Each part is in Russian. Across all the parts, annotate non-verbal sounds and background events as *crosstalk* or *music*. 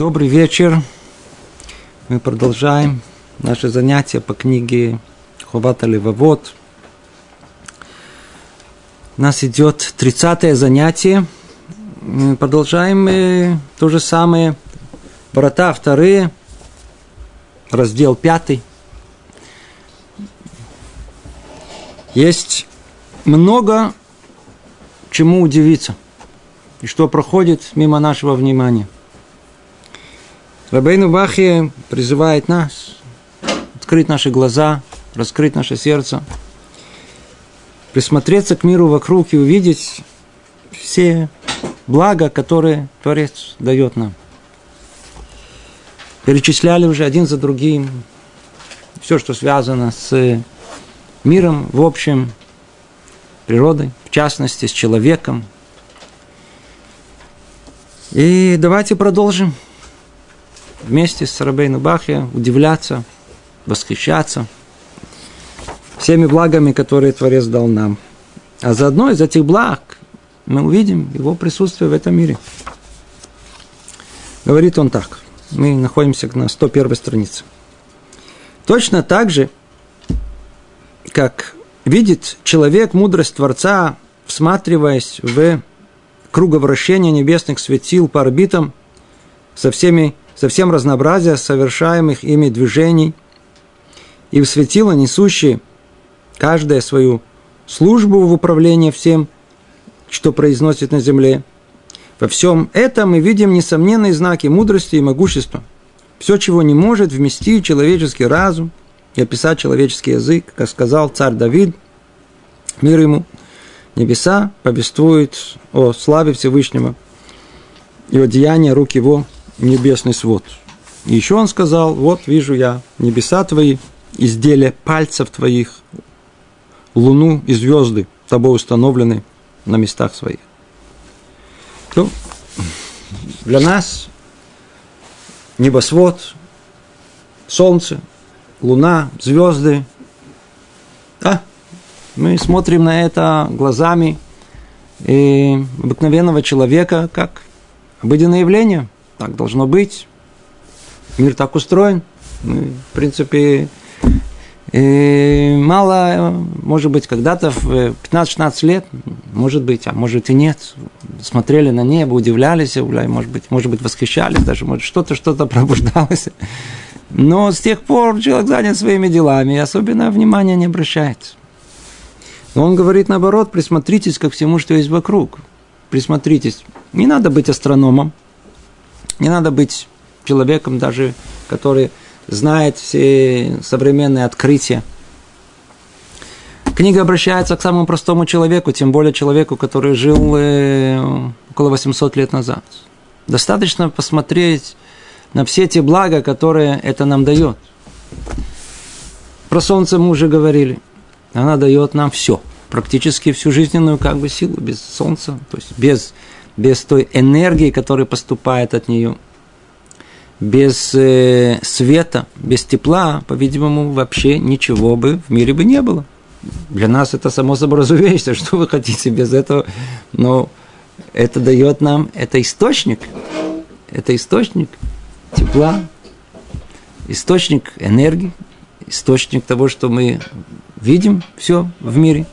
Добрый вечер. Мы продолжаем наше занятие по книге Ховата Левовод. У нас идет 30 занятие. Мы продолжаем э, то же самое. Врата вторые, раздел пятый. Есть много чему удивиться и что проходит мимо нашего внимания. Рабейну Бахи призывает нас открыть наши глаза, раскрыть наше сердце, присмотреться к миру вокруг и увидеть все блага, которые Творец дает нам. Перечисляли уже один за другим все, что связано с миром в общем, природой, в частности, с человеком. И давайте продолжим вместе с Рабейну Бахе удивляться, восхищаться всеми благами, которые Творец дал нам. А заодно из этих благ мы увидим его присутствие в этом мире. Говорит он так. Мы находимся на 101 странице. Точно так же, как видит человек мудрость Творца, всматриваясь в круговращение небесных светил по орбитам со, всеми, со всем разнообразием совершаемых ими движений, и в светило несущие каждая свою службу в управлении всем, что произносит на земле. Во всем этом мы видим несомненные знаки мудрости и могущества. Все, чего не может вместить человеческий разум и описать человеческий язык, как сказал царь Давид, мир ему – небеса повествуют о славе Всевышнего и о деянии рук его небесный свод. И еще он сказал, вот вижу я небеса твои, изделия пальцев твоих, луну и звезды тобой установлены на местах своих. Ну, для нас небосвод, солнце, луна, звезды, да, мы смотрим на это глазами э, обыкновенного человека, как обыденное явление. Так должно быть. Мир так устроен. Мы, в принципе, и э, мало, может быть, когда-то в 15-16 лет, может быть, а может и нет, смотрели на небо, удивлялись, может быть, может быть, восхищались, даже может что-то, что-то пробуждалось. Но с тех пор человек занят своими делами и особенно внимания не обращает. Но он говорит наоборот, присмотритесь ко всему, что есть вокруг. Присмотритесь. Не надо быть астрономом, не надо быть человеком даже, который знает все современные открытия. Книга обращается к самому простому человеку, тем более человеку, который жил э, около 800 лет назад. Достаточно посмотреть на все те блага, которые это нам дает. Про солнце мы уже говорили – она дает нам все, практически всю жизненную как бы силу без солнца, то есть без, без той энергии, которая поступает от нее, без э, света, без тепла, по-видимому, вообще ничего бы в мире бы не было. Для нас это само собой разумеется, *laughs* что вы хотите без этого, но это дает нам, это источник, это источник тепла, источник энергии, источник того, что мы видим все в мире.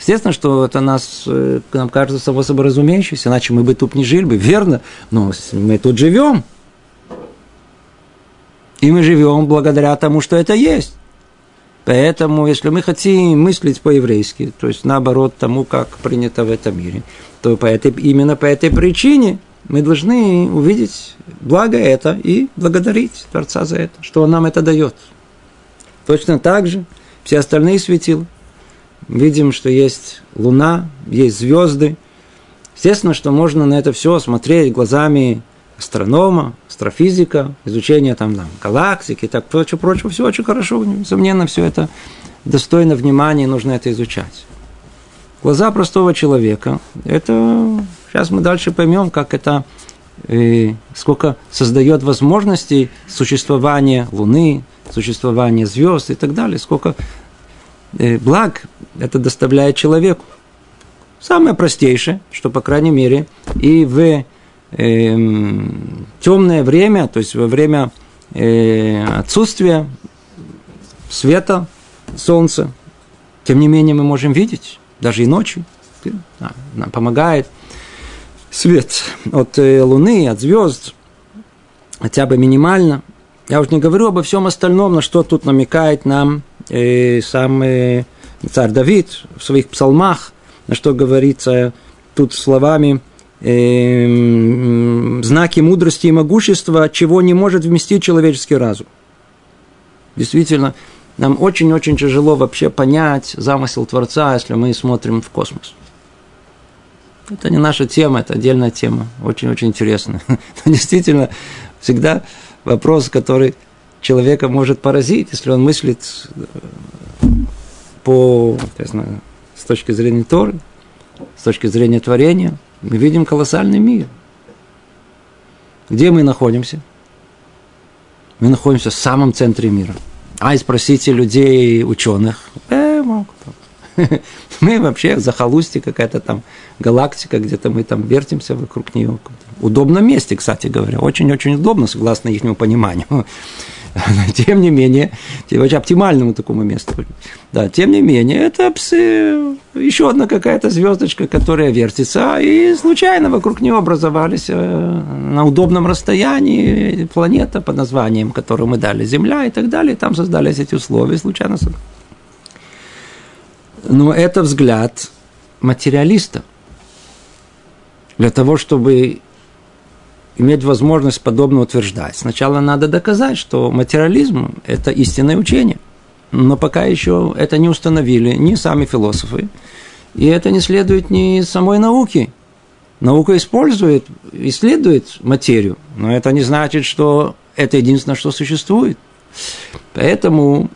Естественно, что это нас, э, нам кажется само собой разумеющееся, иначе мы бы тут не жили бы, верно, но мы тут живем. И мы живем благодаря тому, что это есть. Поэтому, если мы хотим мыслить по-еврейски, то есть наоборот тому, как принято в этом мире, то по этой, именно по этой причине мы должны увидеть благо это и благодарить Творца за это, что Он нам это дает. Точно так же – все остальные светила. Видим, что есть луна, есть звезды. Естественно, что можно на это все смотреть глазами астронома, астрофизика, изучение там, там галактики так прочее. Все очень хорошо, несомненно, все это достойно внимания, нужно это изучать. Глаза простого человека, это сейчас мы дальше поймем, как это и сколько создает возможностей существования Луны, существования звезд и так далее, сколько э, благ это доставляет человеку. Самое простейшее, что, по крайней мере, и в э, темное время, то есть во время э, отсутствия света, солнца, тем не менее мы можем видеть, даже и ночью. Нам помогает свет от э, Луны, от звезд, хотя бы минимально. Я уже не говорю обо всем остальном, на что тут намекает нам э, сам э, царь Давид в своих псалмах, на что говорится тут словами э, знаки мудрости и могущества, чего не может вместить человеческий разум. Действительно, нам очень-очень тяжело вообще понять замысел Творца, если мы смотрим в космос. Это не наша тема, это отдельная тема, очень-очень интересная. *laughs* Действительно, всегда вопрос, который человека может поразить, если он мыслит по, знаю, с точки зрения Торы, с точки зрения творения, мы видим колоссальный мир. Где мы находимся? Мы находимся в самом центре мира – а и спросите людей, ученых, э, могут. *laughs* Мы вообще захолустье какая-то там галактика, где-то мы там вертимся вокруг нее. В удобном месте, кстати говоря. Очень-очень удобно, согласно их пониманию. *laughs* Тем не менее, очень оптимальному такому месту. Да, тем не менее, это псы, еще одна какая-то звездочка, которая вертится, и случайно вокруг нее образовались э, на удобном расстоянии планета под названием, которую мы дали Земля и так далее. Там создались эти условия случайно. Но это взгляд материалиста. Для того, чтобы иметь возможность подобно утверждать. Сначала надо доказать, что материализм – это истинное учение. Но пока еще это не установили ни сами философы, и это не следует ни самой науки. Наука использует, исследует материю, но это не значит, что это единственное, что существует. Поэтому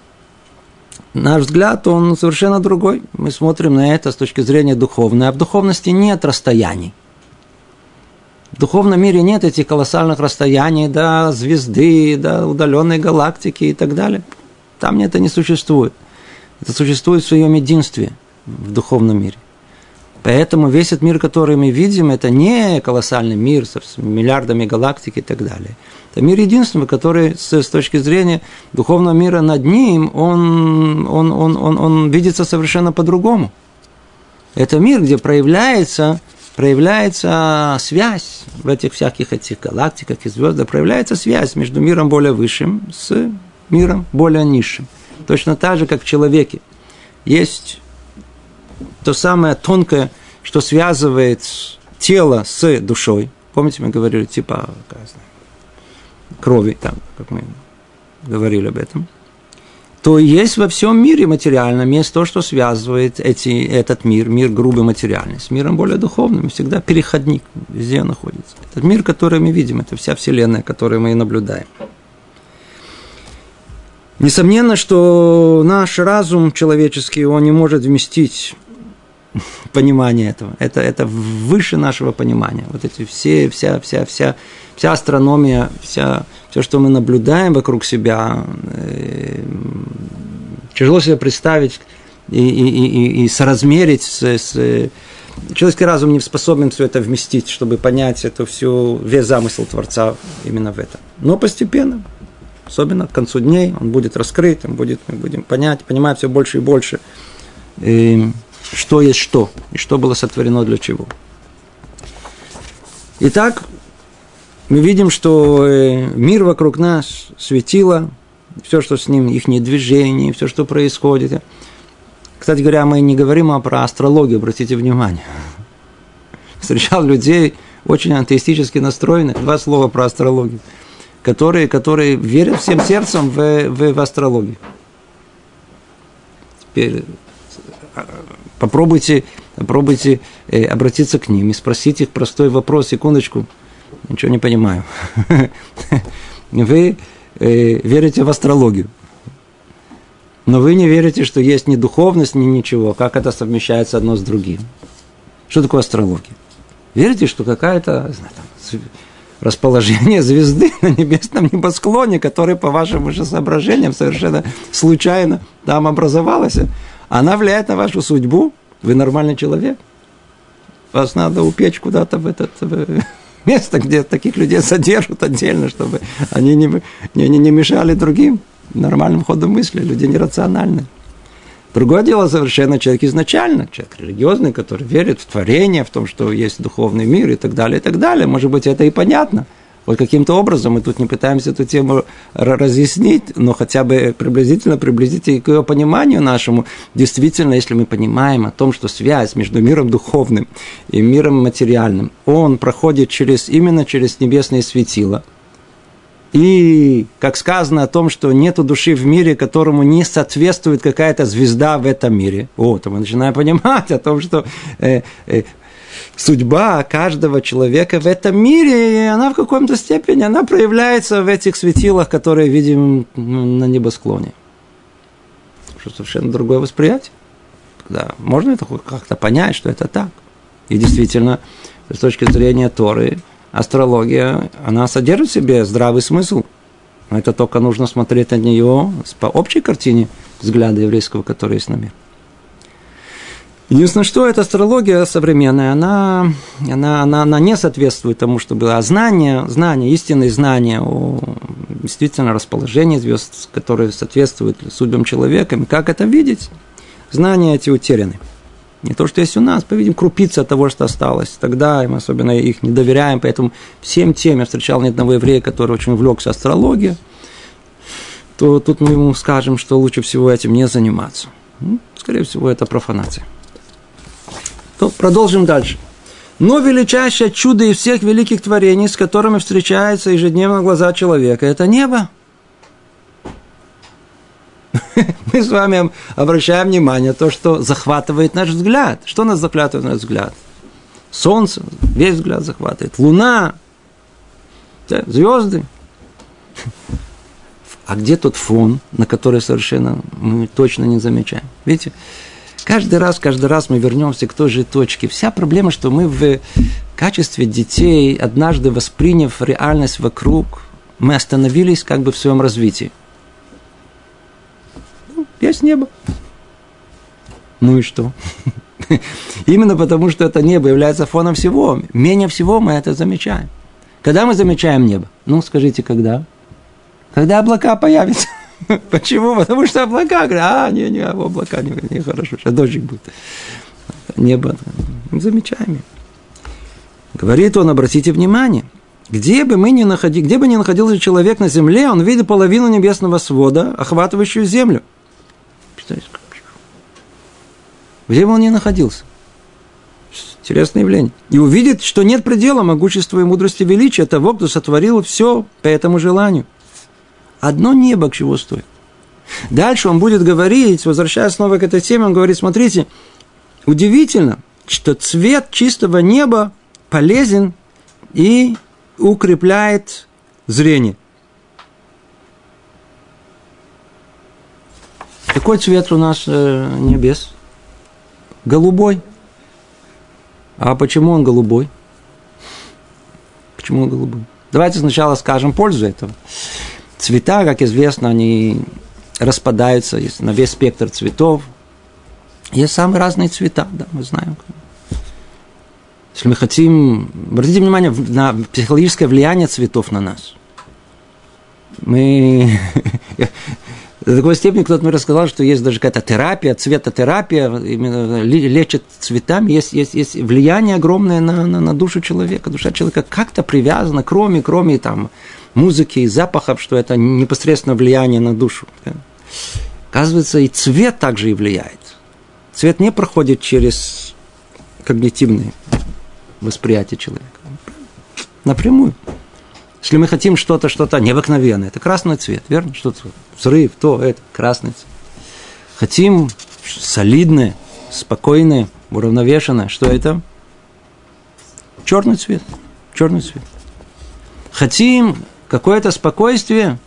наш взгляд, он совершенно другой. Мы смотрим на это с точки зрения духовной, а в духовности нет расстояний. В духовном мире нет этих колоссальных расстояний до звезды, до удаленной галактики и так далее. Там это не существует. Это существует в своем единстве в духовном мире. Поэтому весь этот мир, который мы видим, это не колоссальный мир с миллиардами галактик и так далее. Это мир единственный, который с, с точки зрения духовного мира над ним, он, он, он, он, он видится совершенно по-другому. Это мир, где проявляется проявляется связь в этих всяких этих галактиках и звездах, проявляется связь между миром более высшим с миром более низшим. Точно так же, как в человеке. Есть то самое тонкое, что связывает тело с душой. Помните, мы говорили, типа крови, там, как мы говорили об этом то есть во всем мире материальном есть то, что связывает эти, этот мир, мир грубый материальный, с миром более духовным, всегда переходник, везде находится. Этот мир, который мы видим, это вся Вселенная, которую мы и наблюдаем. Несомненно, что наш разум человеческий, он не может вместить понимание этого. Это, это выше нашего понимания. Вот эти все, вся, вся, вся, вся астрономия, вся, все, что мы наблюдаем вокруг себя, э, тяжело себе представить и, и, и, и соразмерить с, с Человеческий разум не способен все это вместить, чтобы понять это все, весь замысел Творца именно в этом. Но постепенно, особенно к концу дней, он будет раскрыт, он будет, мы будем понять, понимать все больше и больше, и что есть что, и что было сотворено для чего. Итак, мы видим, что э, мир вокруг нас светило, все, что с ним, их движение, все, что происходит. Кстати говоря, мы не говорим а про астрологию, обратите внимание. *laughs* Встречал людей очень антеистически настроенных, два слова про астрологию, которые, которые верят всем сердцем в, в, в астрологию. Теперь а, попробуйте, попробуйте э, обратиться к ним и спросить их простой вопрос, секундочку – ничего не понимаю. *laughs* Вы э, верите в астрологию. Но вы не верите, что есть ни духовность, ни ничего. Как это совмещается одно с другим? Что такое астрология? Верите, что какая-то расположение звезды *laughs* на небесном небосклоне, которое, по вашим уже соображениям, совершенно случайно там образовалась, она влияет на вашу судьбу? Вы нормальный человек? Вас надо упечь куда-то в этот... место, где таких людей содержат отдельно, чтобы они не, не, не мешали другим нормальным ходом мысли. Люди нерациональные. Другое дело совершенно человек изначально, человек религиозный, который верит в творение, в том, что есть духовный мир и так далее, и так далее. Может быть, это и понятно. Вот каким-то образом мы тут не пытаемся эту тему разъяснить, но хотя бы приблизительно приблизить к ее пониманию нашему. Действительно, если мы понимаем о том, что связь между миром духовным и миром материальным, он проходит через, именно через небесные светила – и, как сказано о том, что нет души в мире, которому не соответствует какая-то звезда в этом мире. Вот, мы начинаем понимать о том, что э, э, судьба каждого человека в этом мире, она в каком-то степени, она проявляется в этих светилах, которые видим на небосклоне. Что совершенно другое восприятие. Да, можно это как-то понять, что это так. И действительно, с точки зрения Торы, астрология, она содержит в себе здравый смысл. Но это только нужно смотреть на нее по общей картине взгляда еврейского, который есть на мир. Единственное, что эта астрология современная, она, она, она, она не соответствует тому, что было. А знание, знание, истинные знания о действительно расположении звезд, которые соответствуют судьбам человека, как это видеть, знания эти утеряны. Не то, что есть у нас, повидим, крупица того, что осталось. Тогда мы особенно их не доверяем, поэтому всем тем я встречал ни одного еврея, который очень увлекся астрологией, то тут мы ему скажем, что лучше всего этим не заниматься. Ну, скорее всего, это профанация. То продолжим дальше. Но величайшее чудо из всех великих творений, с которыми встречаются ежедневно глаза человека, это небо. *laughs* мы с вами обращаем внимание на то, что захватывает наш взгляд. Что нас захватывает наш взгляд? Солнце, весь взгляд захватывает. Луна, звезды. *laughs* А где тот фон, на который совершенно мы точно не замечаем? Видите, каждый раз, каждый раз мы вернемся к той же точке. Вся проблема, что мы в качестве детей, однажды восприняв реальность вокруг, мы остановились как бы в своем развитии – есть небо. Ну и что? *laughs* Именно потому, что это небо является фоном всего. Менее всего мы это замечаем. Когда мы замечаем небо? Ну, скажите, когда? Когда облака появятся. *laughs* *laughs* Почему? Потому что облака, а, не, не, облака не, не хорошо, сейчас дождик будет. Небо замечаем. Говорит он, обратите внимание, где бы мы ни находили, где бы ни находился человек на земле, он видит половину небесного свода, охватывающую землю. Где бы он ни находился. Интересное явление. И увидит, что нет предела могущества и мудрости величия того, кто сотворил все по этому желанию. Одно небо к чего стоит. Дальше он будет говорить, возвращаясь снова к этой теме, он говорит, смотрите, удивительно, что цвет чистого неба полезен и укрепляет зрение. Какой цвет у нас э, небес? Голубой. А почему он голубой? Почему он голубой? Давайте сначала скажем пользу этого. Цвета, как известно, они распадаются на весь спектр цветов. Есть самые разные цвета, да, мы знаем. Если мы хотим... Обратите внимание на психологическое влияние цветов на нас. Мы... *laughs* До такой степени кто-то мне рассказал, что есть даже какая-то терапия, цветотерапия, именно лечат цветами, есть, есть, есть влияние огромное на, на, на душу человека. Душа человека как-то привязана, кроме, кроме там, музыки и запахов, что это непосредственно влияние на душу. Оказывается, и цвет также и влияет. Цвет не проходит через когнитивное восприятие человека. Напрямую. Если мы хотим что-то, что-то необыкновенное, это красный цвет, верно? Что-то взрыв, то, это, красный цвет. Хотим солидное, спокойное, уравновешенное, что это? Черный цвет, черный цвет. Хотим какое-то спокойствие,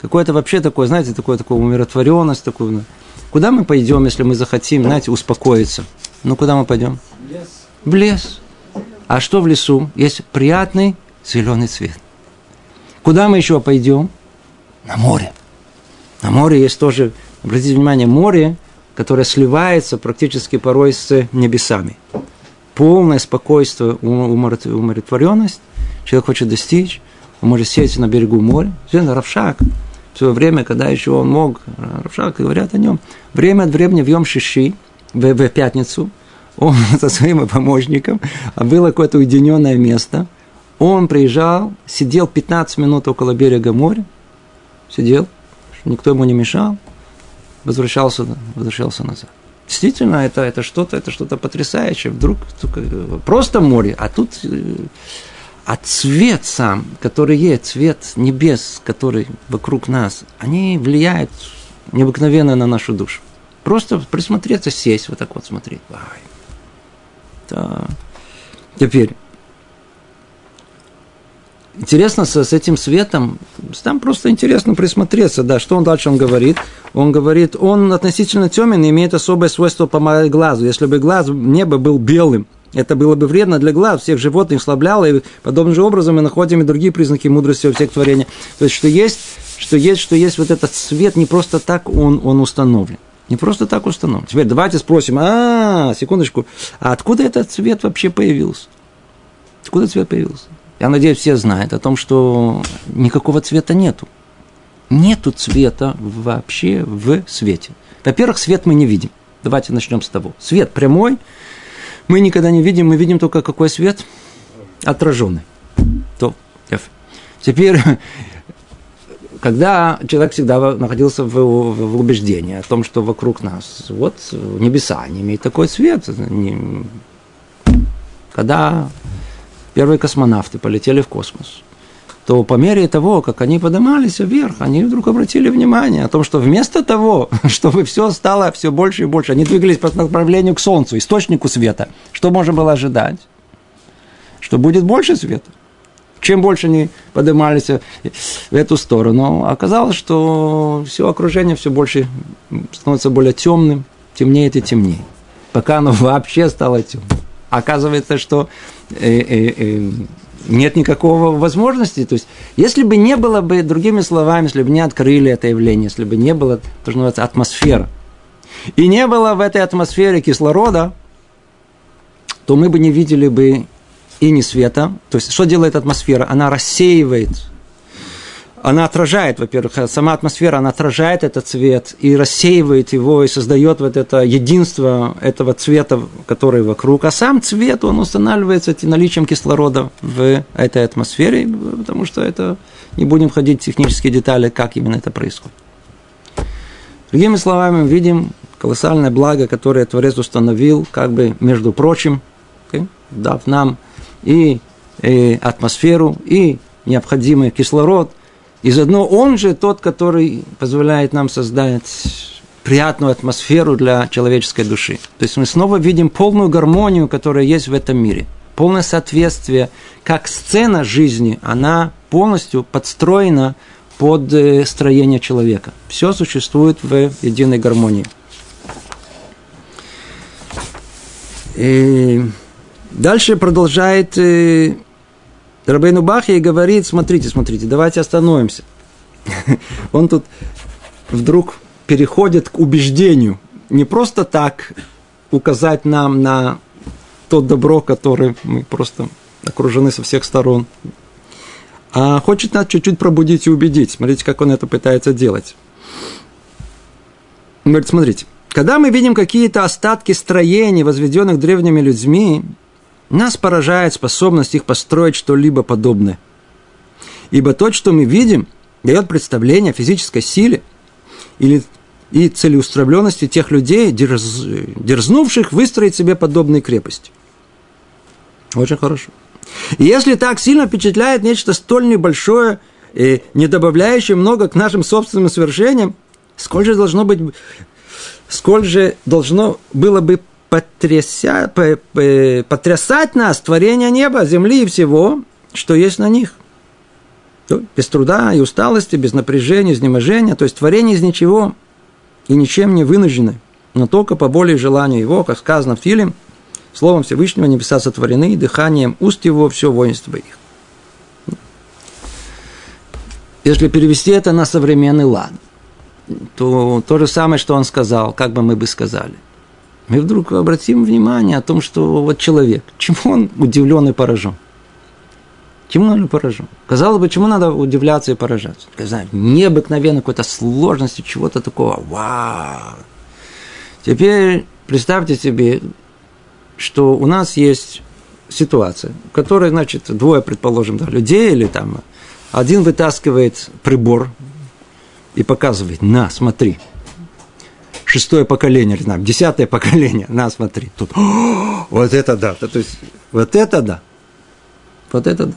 какое-то вообще такое, знаете, такое, такое умиротворенность, такую. Куда мы пойдем, если мы захотим, знаете, успокоиться? Ну, куда мы пойдем? В лес. В лес. А что в лесу? Есть приятный зеленый цвет. Куда мы еще пойдем? На море. На море есть тоже, обратите внимание, море, которое сливается практически порой с небесами. Полное спокойствие, умиротворенность. человек хочет достичь, он может сесть на берегу моря. Действительно, Равшак, в свое время, когда еще он мог, Равшак, говорят о нем, время от времени в Йом Шиши, в, в пятницу, он *laughs* со своим помощником, а было какое-то уединенное место, он приезжал, сидел 15 минут около берега моря, сидел, никто ему не мешал, возвращался, возвращался назад. Действительно, это, это что-то, это что-то потрясающее. Вдруг просто море, а тут э, а цвет сам, который есть, цвет небес, который вокруг нас, они влияют необыкновенно на нашу душу. Просто присмотреться, сесть, вот так вот смотреть. Ай. Да. Теперь, интересно с, этим светом, там просто интересно присмотреться, да, что он дальше он говорит. Он говорит, он относительно темен и имеет особое свойство помогать глазу. Если бы глаз неба был белым, это было бы вредно для глаз, всех животных слабляло, и подобным же образом мы находим и другие признаки мудрости во всех творениях. То есть, что есть, что есть, что есть вот этот свет, не просто так он, он установлен. Не просто так установлен. Теперь давайте спросим, а, секундочку, а откуда этот цвет вообще появился? Откуда цвет появился? Я надеюсь, все знают о том, что никакого цвета нету. Нету цвета вообще в свете. Во-первых, свет мы не видим. Давайте начнем с того. Свет прямой – мы никогда не видим, мы видим только какой свет отраженный. То, Теперь, *laughs* когда человек всегда находился в, в, в убеждении о том, что вокруг нас, вот небеса не имеют такой свет, не, когда первые космонавты полетели в космос, то по мере того, как они поднимались вверх, они вдруг обратили внимание о том, что вместо того, *laughs* чтобы все стало все больше и больше, они двигались по направлению к Солнцу, источнику света. Что можно было ожидать? Что будет больше света. Чем больше они поднимались в эту сторону, оказалось, что все окружение все больше становится более темным, темнеет и темнее. Пока оно *laughs* вообще стало темным. Оказывается, что э, э, э, нет никакого возможности. То есть, если бы не было бы, другими словами, если бы не открыли это явление, если бы не было, то, что называется, атмосфера, и не было в этой атмосфере кислорода, то мы бы не видели бы и не света. То есть, что делает атмосфера? Она рассеивает она отражает, во-первых, сама атмосфера, она отражает этот цвет и рассеивает его, и создает вот это единство этого цвета, который вокруг. А сам цвет, он устанавливается наличием кислорода в этой атмосфере, потому что это, не будем входить в технические детали, как именно это происходит. Другими словами, мы видим колоссальное благо, которое Творец установил, как бы, между прочим, okay, дав нам и, и атмосферу, и необходимый кислород – и заодно он же тот, который позволяет нам создать приятную атмосферу для человеческой души. То есть мы снова видим полную гармонию, которая есть в этом мире. Полное соответствие, как сцена жизни, она полностью подстроена под э, строение человека. Все существует в единой гармонии. И дальше продолжает Рабейну Бахи говорит, смотрите, смотрите, давайте остановимся. *laughs* Он тут вдруг переходит к убеждению. Не просто так указать нам на то добро, которое мы просто окружены со всех сторон. А хочет нас чуть-чуть пробудить и убедить. Смотрите, как он это пытается делать. Он говорит, смотрите, когда мы видим какие-то остатки строений, возведенных древними людьми, нас поражает способность их построить что-либо подобное. Ибо то, что мы видим, дает представление о физической силе или и целеустремленности тех людей, дерз, дерзнувших выстроить себе подобные крепости. Очень хорошо. И если так сильно впечатляет нечто столь небольшое и не добавляющее много к нашим собственным совершениям, сколь же должно быть, сколь же должно было бы потряся, потрясать нас творение неба, земли и всего, что есть на них. Без труда и усталости, без напряжения, изнеможения, то есть творение из ничего и ничем не вынуждены, но только по более желанию его, как сказано в Филим, словом Всевышнего небеса сотворены, и дыханием уст его все воинство их. Если перевести это на современный лад, то то же самое, что он сказал, как бы мы бы сказали – мы вдруг обратим внимание о том, что вот человек, чему он удивлен и поражен? Чему надо поражен? Казалось бы, чему надо удивляться и поражаться? Знаю, необыкновенно какой-то сложности, чего-то такого. Вау! Теперь представьте себе, что у нас есть ситуация, в которой, значит, двое, предположим, да, людей или там один вытаскивает прибор и показывает, на, смотри, шестое поколение, или там, десятое поколение, на, смотри, тут, вот это да, то есть, вот это да, вот это да.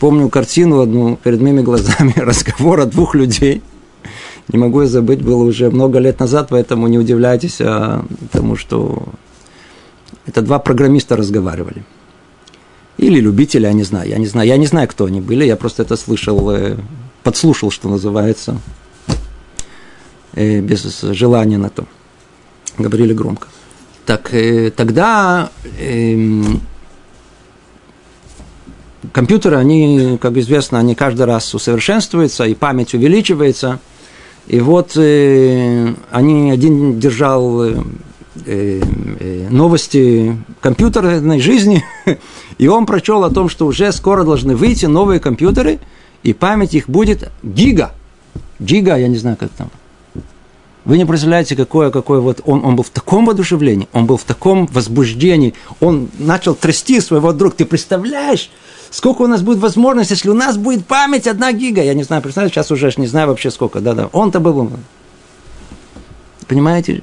Помню картину одну перед моими глазами, *laughs* разговора двух людей, не могу я забыть, было уже много лет назад, поэтому не удивляйтесь а, тому, что это два программиста разговаривали. Или любители, я не знаю, я не знаю, я не знаю, кто они были, я просто это слышал, э, подслушал, что называется, э, без желания на то. Говорили громко. Так э, тогда эм, компьютеры, они, как известно, они каждый раз усовершенствуются, и память увеличивается. И вот э, они, один держал э, э, новости компьютерной жизни, *laughs* и он прочел о том, что уже скоро должны выйти новые компьютеры, и память их будет гига. Гига, я не знаю, как там. Вы не представляете, какое, какое вот он, он был в таком воодушевлении, он был в таком возбуждении, он начал трясти своего друга. Ты представляешь, сколько у нас будет возможностей, если у нас будет память одна гига. Я не знаю, представляете, сейчас уже не знаю вообще сколько. Да-да, он-то был. Понимаете,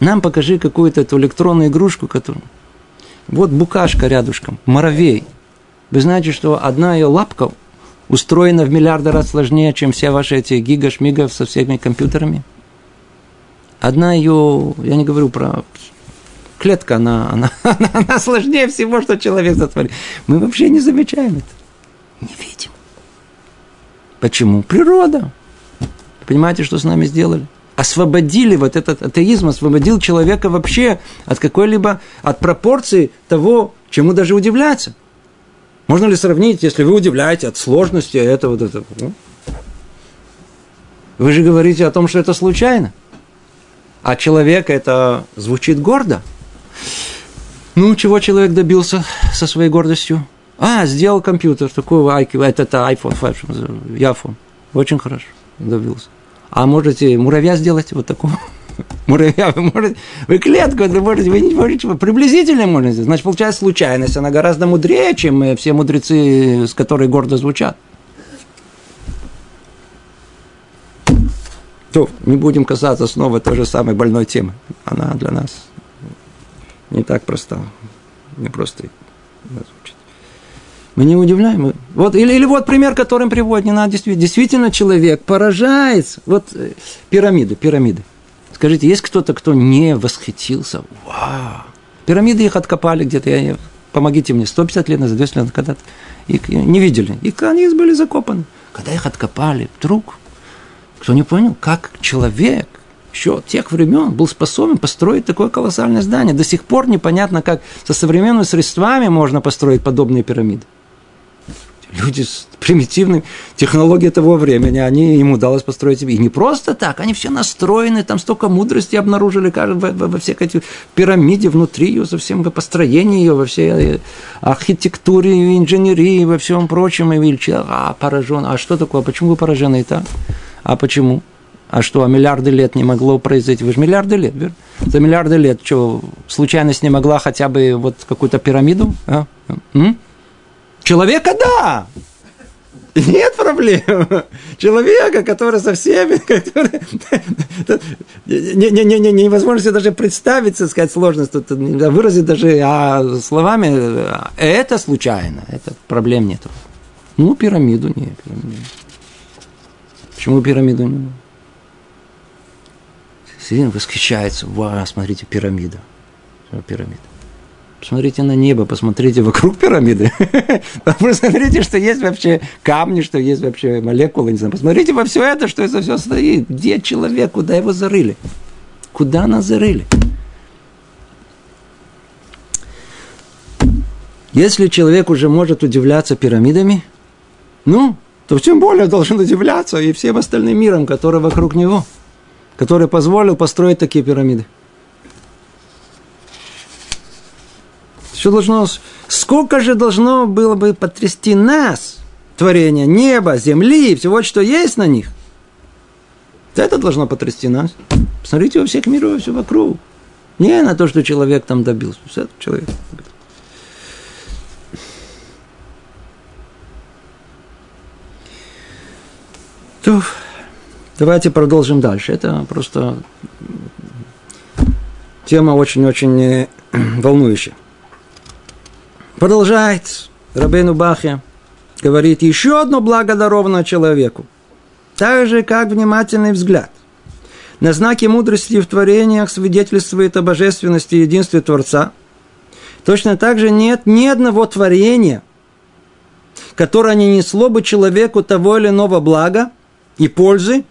нам покажи какую-то эту электронную игрушку, которую... Вот букашка рядышком, муравей. Вы знаете, что одна ее лапка устроена в миллиарды раз сложнее, чем все ваши эти гига-шмига со всеми компьютерами? Одна ее, я не говорю про клетка, она, она, *laughs* она, она сложнее всего, что человек сотворил. Мы вообще не замечаем это. Не видим. Почему? Природа. Понимаете, что с нами сделали? освободили вот этот атеизм, освободил человека вообще от какой-либо, от пропорции того, чему даже удивляться. Можно ли сравнить, если вы удивляете от сложности этого, вот этого? Ну? Вы же говорите о том, что это случайно. А человек это звучит гордо. Ну, чего человек добился со своей гордостью? А, сделал компьютер, такой, это, это iPhone 5, iPhone. Очень хорошо добился. А можете муравья сделать вот такого? *laughs* Муравья, вы можете, вы клетку, вы можете, вы не можете, приблизительно можете. Значит, получается случайность, она гораздо мудрее, чем все мудрецы, с которой гордо звучат. То, не будем касаться снова той же самой больной темы. Она для нас не так проста. Не просто. Мы не удивляем. Вот, или, или вот пример, которым приводит, не надо действительно. Действительно человек поражается. Вот э, пирамиды, пирамиды. Скажите, есть кто-то, кто не восхитился? Вау! Пирамиды их откопали где-то, я, помогите мне, 150 лет назад, 200 лет назад, когда-то. Их не видели. И они были закопаны. Когда их откопали, вдруг, кто не понял, как человек еще тех времен был способен построить такое колоссальное здание. До сих пор непонятно, как со современными средствами можно построить подобные пирамиды люди с примитивной технологией того времени, они, им удалось построить. И не просто так, они все настроены, там столько мудрости обнаружили во, во, во всех этих пирамиде, внутри ее, со всем построении ее, во всей э, архитектуре, инженерии, во всем прочем. И человек, а, поражен. А что такое? Почему вы поражены и так? А почему? А что, а миллиарды лет не могло произойти? Вы же миллиарды лет, верно? За миллиарды лет что, случайность не могла хотя бы вот какую-то пирамиду? А? М? Человека – да. Нет проблем. Человека, который со всеми, *laughs* который... не, не, не, не, невозможно себе даже представить, сказать, сложность, выразить даже а, словами. Это случайно, это проблем нет. Ну, пирамиду нет. Пирамиду. Почему пирамиду? Сидим, восхищается. Вау, смотрите, пирамида. Пирамида. Посмотрите на небо, посмотрите вокруг пирамиды. *laughs* Посмотрите, что есть вообще камни, что есть вообще молекулы, не знаю. Посмотрите во все это, что это все стоит. Где человек, куда его зарыли? Куда нас зарыли? Если человек уже может удивляться пирамидами, ну, то тем более должен удивляться и всем остальным миром, который вокруг него, который позволил построить такие пирамиды. Все должно... Сколько же должно было бы потрясти нас, творение неба, земли и всего, что есть на них? Это должно потрясти нас. Посмотрите во всех мирах, все вокруг. Не на то, что человек там добился. Все, человек То, давайте продолжим дальше. Это просто тема очень-очень э, *clears throat* волнующая. Продолжает Рабейну Бахе. Говорит, еще одно благо даровано человеку. Так же, как внимательный взгляд. На знаки мудрости в творениях свидетельствует о божественности и единстве Творца. Точно так же нет ни одного творения, которое не несло бы человеку того или иного блага и пользы,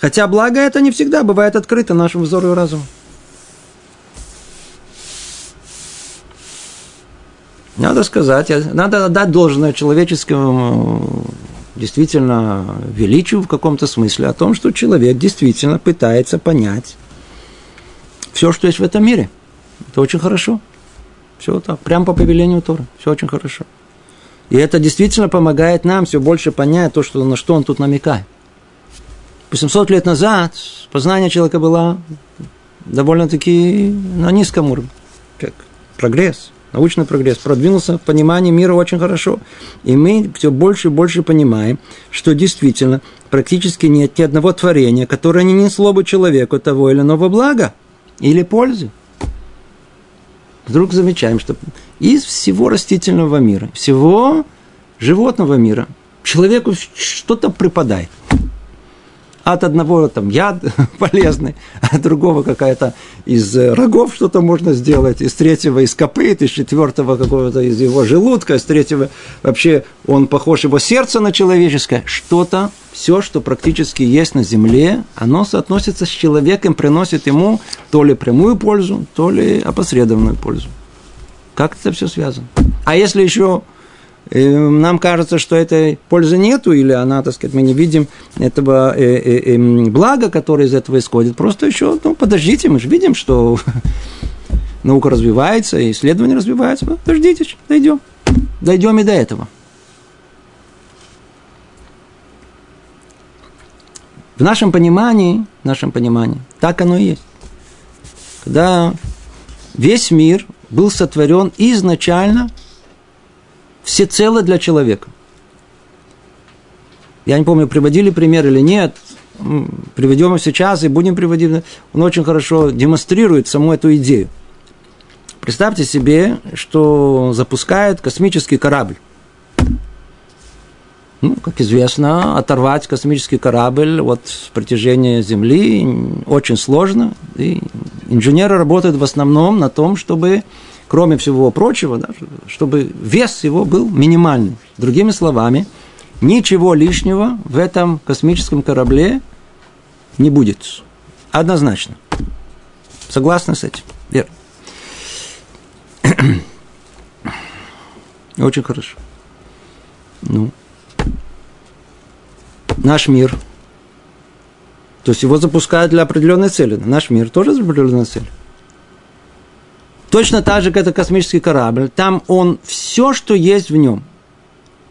хотя благо это не всегда бывает открыто нашему взору и разуму. Надо сказать, надо отдать должное человеческому действительно величию в каком-то смысле о том, что человек действительно пытается понять все, что есть в этом мире. Это очень хорошо. Все так, прямо по повелению Тора. Все очень хорошо. И это действительно помогает нам все больше понять то, что, на что он тут намекает. 800 лет назад познание человека было довольно-таки на низком уровне. Прогресс научный прогресс, продвинулся в понимании мира очень хорошо. И мы все больше и больше понимаем, что действительно практически нет ни одного творения, которое не несло бы человеку того или иного блага или пользы. Вдруг замечаем, что из всего растительного мира, всего животного мира человеку что-то припадает – от одного там яд *laughs* полезный, от другого какая-то из э, рогов что-то можно сделать, из третьего из копыт, из четвертого какого-то из его желудка, из третьего вообще он похож его сердце на человеческое. Что-то, все, что практически есть на земле, оно соотносится с человеком, приносит ему то ли прямую пользу, то ли опосредованную пользу. Как это все связано? А если еще нам кажется, что этой пользы нету, или она, так сказать, мы не видим этого э, э, э, блага, которое из этого исходит. Просто еще, ну, подождите, мы же видим, что *laughs* наука развивается, исследования развиваются. Подождите, дойдем. Дойдем и до этого. В нашем понимании, в нашем понимании, так оно и есть. Когда весь мир был сотворен изначально – всецело для человека. Я не помню, приводили пример или нет. Приведем сейчас и будем приводить. Он очень хорошо демонстрирует саму эту идею. Представьте себе, что запускает космический корабль. Ну, как известно, оторвать космический корабль от притяжения Земли очень сложно. И инженеры работают в основном на том, чтобы кроме всего прочего, да, чтобы вес его был минимальный. Другими словами, ничего лишнего в этом космическом корабле не будет. Однозначно. Согласны с этим? Верно. *clears throat* Очень хорошо. Ну, наш мир. То есть его запускают для определенной цели. Наш мир тоже для определенной цели. Точно так же, как это космический корабль, там он все, что есть в нем,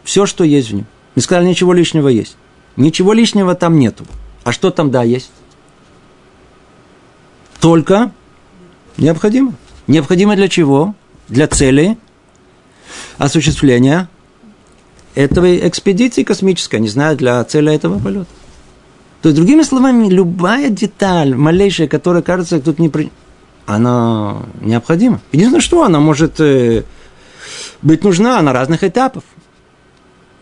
все, что есть в нем. Мы сказали, ничего лишнего есть. Ничего лишнего там нету. А что там, да, есть? Только необходимо. Необходимо для чего? Для цели осуществления этой экспедиции космической, не знаю, для цели этого полета. То есть, другими словами, любая деталь, малейшая, которая кажется тут не, она необходима. Единственное, что она может э, быть нужна на разных этапах.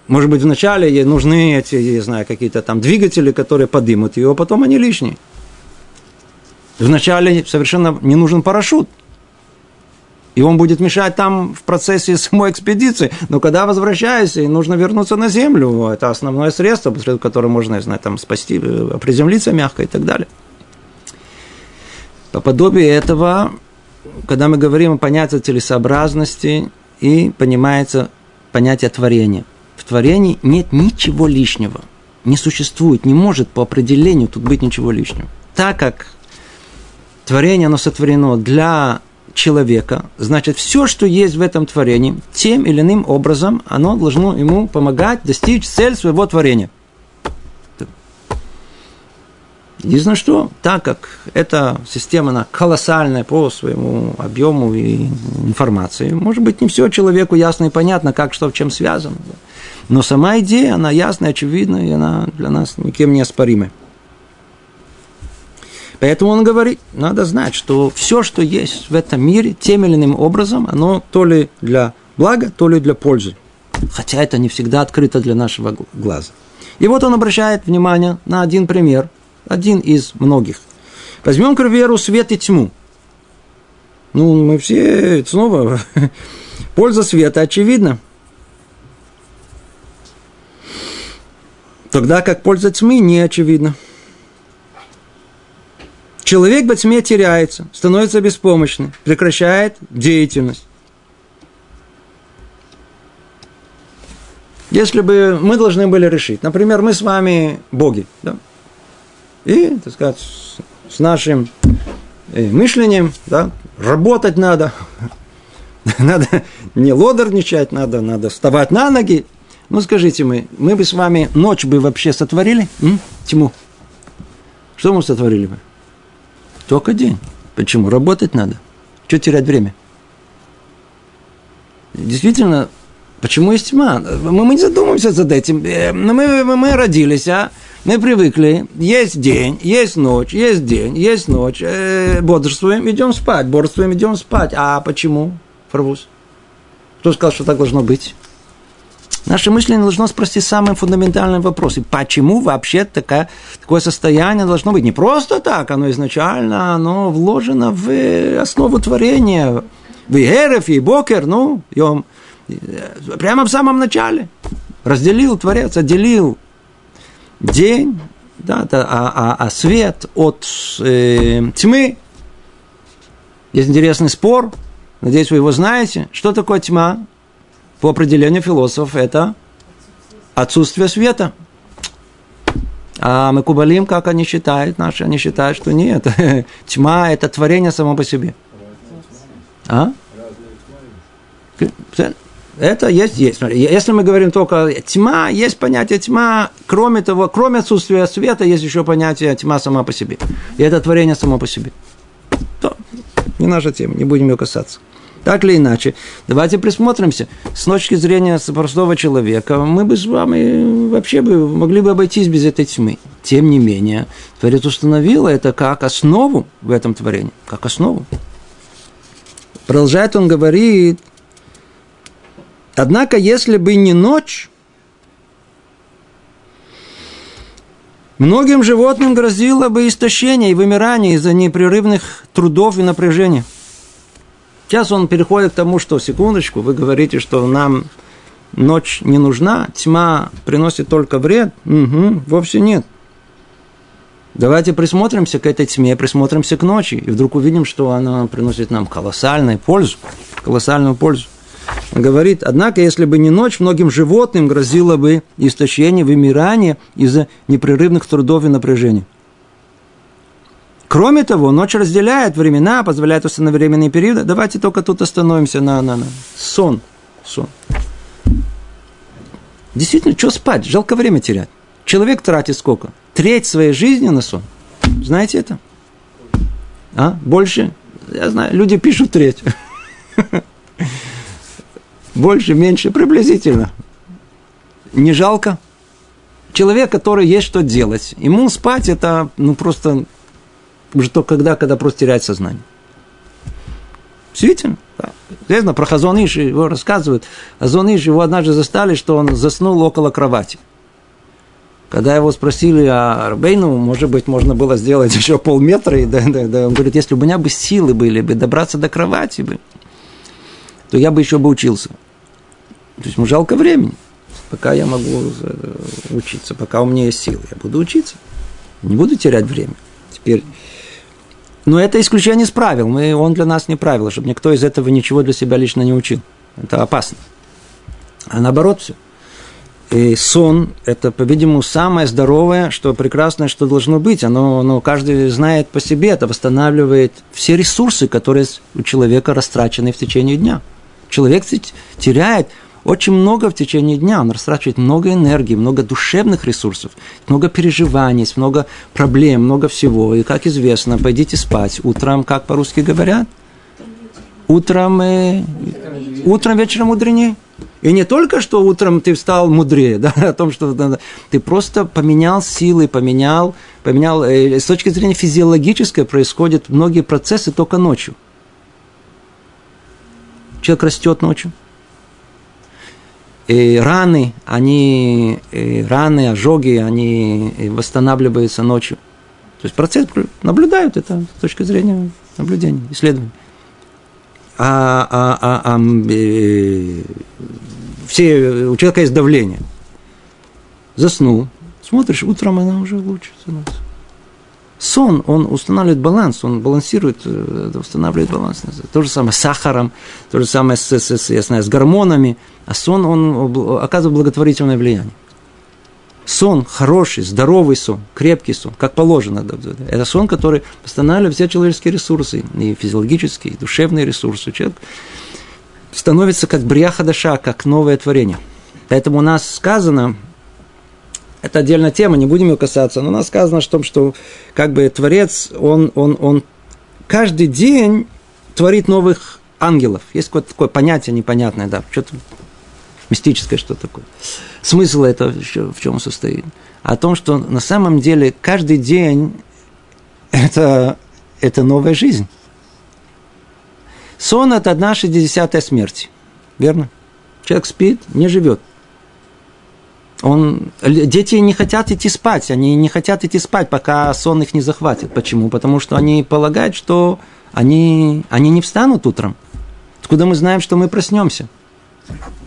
Может быть, вначале ей нужны эти, я знаю, какие-то там двигатели, которые подымут ее, а потом они лишние. Вначале совершенно не нужен парашют. И он будет мешать там в процессе *laughs* самой экспедиции. Но когда возвращаешься, и нужно вернуться на землю, это основное средство, посредством которого можно, я знаю, там спасти, э, приземлиться мягко и так далее. По подобию этого, когда мы говорим о понятии целесообразности и понимается понятие творения. В творении нет ничего лишнего. Не существует, не может по определению тут быть ничего лишнего. Так как творение, оно сотворено для человека, значит, все, что есть в этом творении, тем или иным образом, оно должно ему помогать достичь цель своего творения. Единственное, что, так как эта система, она колоссальная по своему объему и информации, может быть, не все человеку ясно и понятно, как что в чем связано. Но сама идея, она ясная, очевидная, и она для нас никем не оспоримая. Поэтому он говорит, надо знать, что все, что есть в этом мире, тем или иным образом, оно то ли для блага, то ли для пользы. Хотя это не всегда открыто для нашего глаза. И вот он обращает внимание на один пример – один из многих. Возьмем, к примеру, свет и тьму. Ну, мы все снова... *laughs* Польза света очевидна. Тогда как польза тьмы не очевидна. Человек во тьме теряется, становится беспомощным, прекращает деятельность. Если бы мы должны были решить, например, мы с вами боги, да? И, так сказать, с нашим э, мышлением, да, работать надо. *laughs* Надо не лодорничать, надо, надо вставать на ноги. Ну, скажите мы, мы бы с вами ночь бы вообще сотворили? М? Тьму. Что мы сотворили бы? Только день. Почему? Работать надо. Что терять время? Действительно, почему есть тьма? Мы, мы не задумываемся над этим. Э, мы, мы, мы родились, а мы привыкли, есть день, есть ночь, есть день, есть ночь, э, бодрствуем, идем спать, бодрствуем, идем спать. А почему, Фарвуз? Кто сказал, что так должно быть? Наше мышление должно спросить самые фундаментальные вопросы. Почему вообще такая, такое состояние должно быть? Не просто так, оно изначально, оно вложено в основу творения. В Иерев и Бокер, ну, йом, прямо в самом начале. Разделил Творец, отделил день, да, а, а, а свет от э, тьмы. Есть интересный спор, надеюсь, вы его знаете. Что такое тьма? По определению философов это отсутствие света. А мы кубалим, как они считают, наши, они считают, что нет. *laughs* Тьма – это творение само по себе. А? Это есть, есть. Смотри, если мы говорим только тьма, есть понятие тьма, кроме того, кроме отсутствия света, есть еще понятие тьма сама по себе. И это творение само по себе. То, не наша тема, не будем ее касаться. Так или иначе, давайте присмотримся. С точки зрения простого человека, мы бы с вами вообще бы могли бы обойтись без этой тьмы. Тем не менее, Творец установил это как основу в этом творении, как основу. Продолжает он говорит, Однако, если бы не ночь, многим животным грозило бы истощение и вымирание из-за непрерывных трудов и напряжения. Сейчас он переходит к тому, что, секундочку, вы говорите, что нам ночь не нужна, тьма приносит только вред. Угу, вовсе нет. Давайте присмотримся к этой тьме, присмотримся к ночи, и вдруг увидим, что она приносит нам колоссальную пользу, колоссальную пользу говорит, однако, если бы не ночь, многим животным грозило бы истощение, вымирание из-за непрерывных трудов и напряжений. Кроме того, ночь разделяет времена, позволяет установить временные периоды. Давайте только тут остановимся на, на, на. сон. Сон. Действительно, что спать? Жалко время терять. Человек тратит сколько? Треть своей жизни на сон. Знаете это? А? Больше? Я знаю, люди пишут треть. *laughs* Больше, меньше, приблизительно. Не жалко. Человек, который есть что делать, ему спать это, ну, просто уже только когда, когда просто теряет сознание. Действительно. Да. Известно, про Хазониш его рассказывают. Хазониш его однажды застали, что он заснул около кровати. Когда его спросили о Арбейну, может быть, можно было сделать *laughs* еще полметра, и да, да, да. он говорит, если бы у меня бы силы были бы добраться до кровати бы, то я бы еще бы учился. То есть ему жалко времени. Пока я могу э, учиться, пока у меня есть силы, я буду учиться. Не буду терять время. Теперь но это исключение из правил. Мы, он для нас не правило, чтобы никто из этого ничего для себя лично не учил. Это опасно. А наоборот все. и сон – это, по-видимому, самое здоровое, что прекрасное, что должно быть. Оно, оно каждый знает по себе, это восстанавливает все ресурсы, которые у человека растрачены в течение дня. Человек теряет очень много в течение дня. Он растрачивает много энергии, много душевных ресурсов, много переживаний, много проблем, много всего. И, как известно, пойдите спать утром, как по-русски говорят? Утром, э, утром, вечером мудренее. И не только, что утром ты встал мудрее, да, *laughs* о том, что ты просто поменял силы, поменял, поменял, э, с точки зрения физиологической происходят многие процессы только ночью. Человек растет ночью. И раны, они, раны, ожоги, они восстанавливаются ночью. То есть процесс наблюдают это с точки зрения наблюдения, исследований. А, а, а, а э, все, у человека есть давление. Заснул, смотришь, утром она уже лучше становится. Сон, он устанавливает баланс, он балансирует, э, устанавливает баланс. То же самое с сахаром, то же самое с, с, с, я знаю, с гормонами. А сон, он оказывает благотворительное влияние. Сон хороший, здоровый сон, крепкий сон, как положено. Это сон, который восстанавливает все человеческие ресурсы, и физиологические, и душевные ресурсы. Человек становится как бряха даша, как новое творение. Поэтому у нас сказано, это отдельная тема, не будем ее касаться, но у нас сказано что, что как бы Творец, он, он, он каждый день творит новых ангелов. Есть какое-то такое понятие непонятное, да, что-то мистическое, что такое. Смысл это в чем состоит? О том, что на самом деле каждый день это, это новая жизнь. Сон – это одна шестидесятая смерти. Верно? Человек спит, не живет. Он, дети не хотят идти спать, они не хотят идти спать, пока сон их не захватит. Почему? Потому что они полагают, что они, они не встанут утром. Откуда мы знаем, что мы проснемся?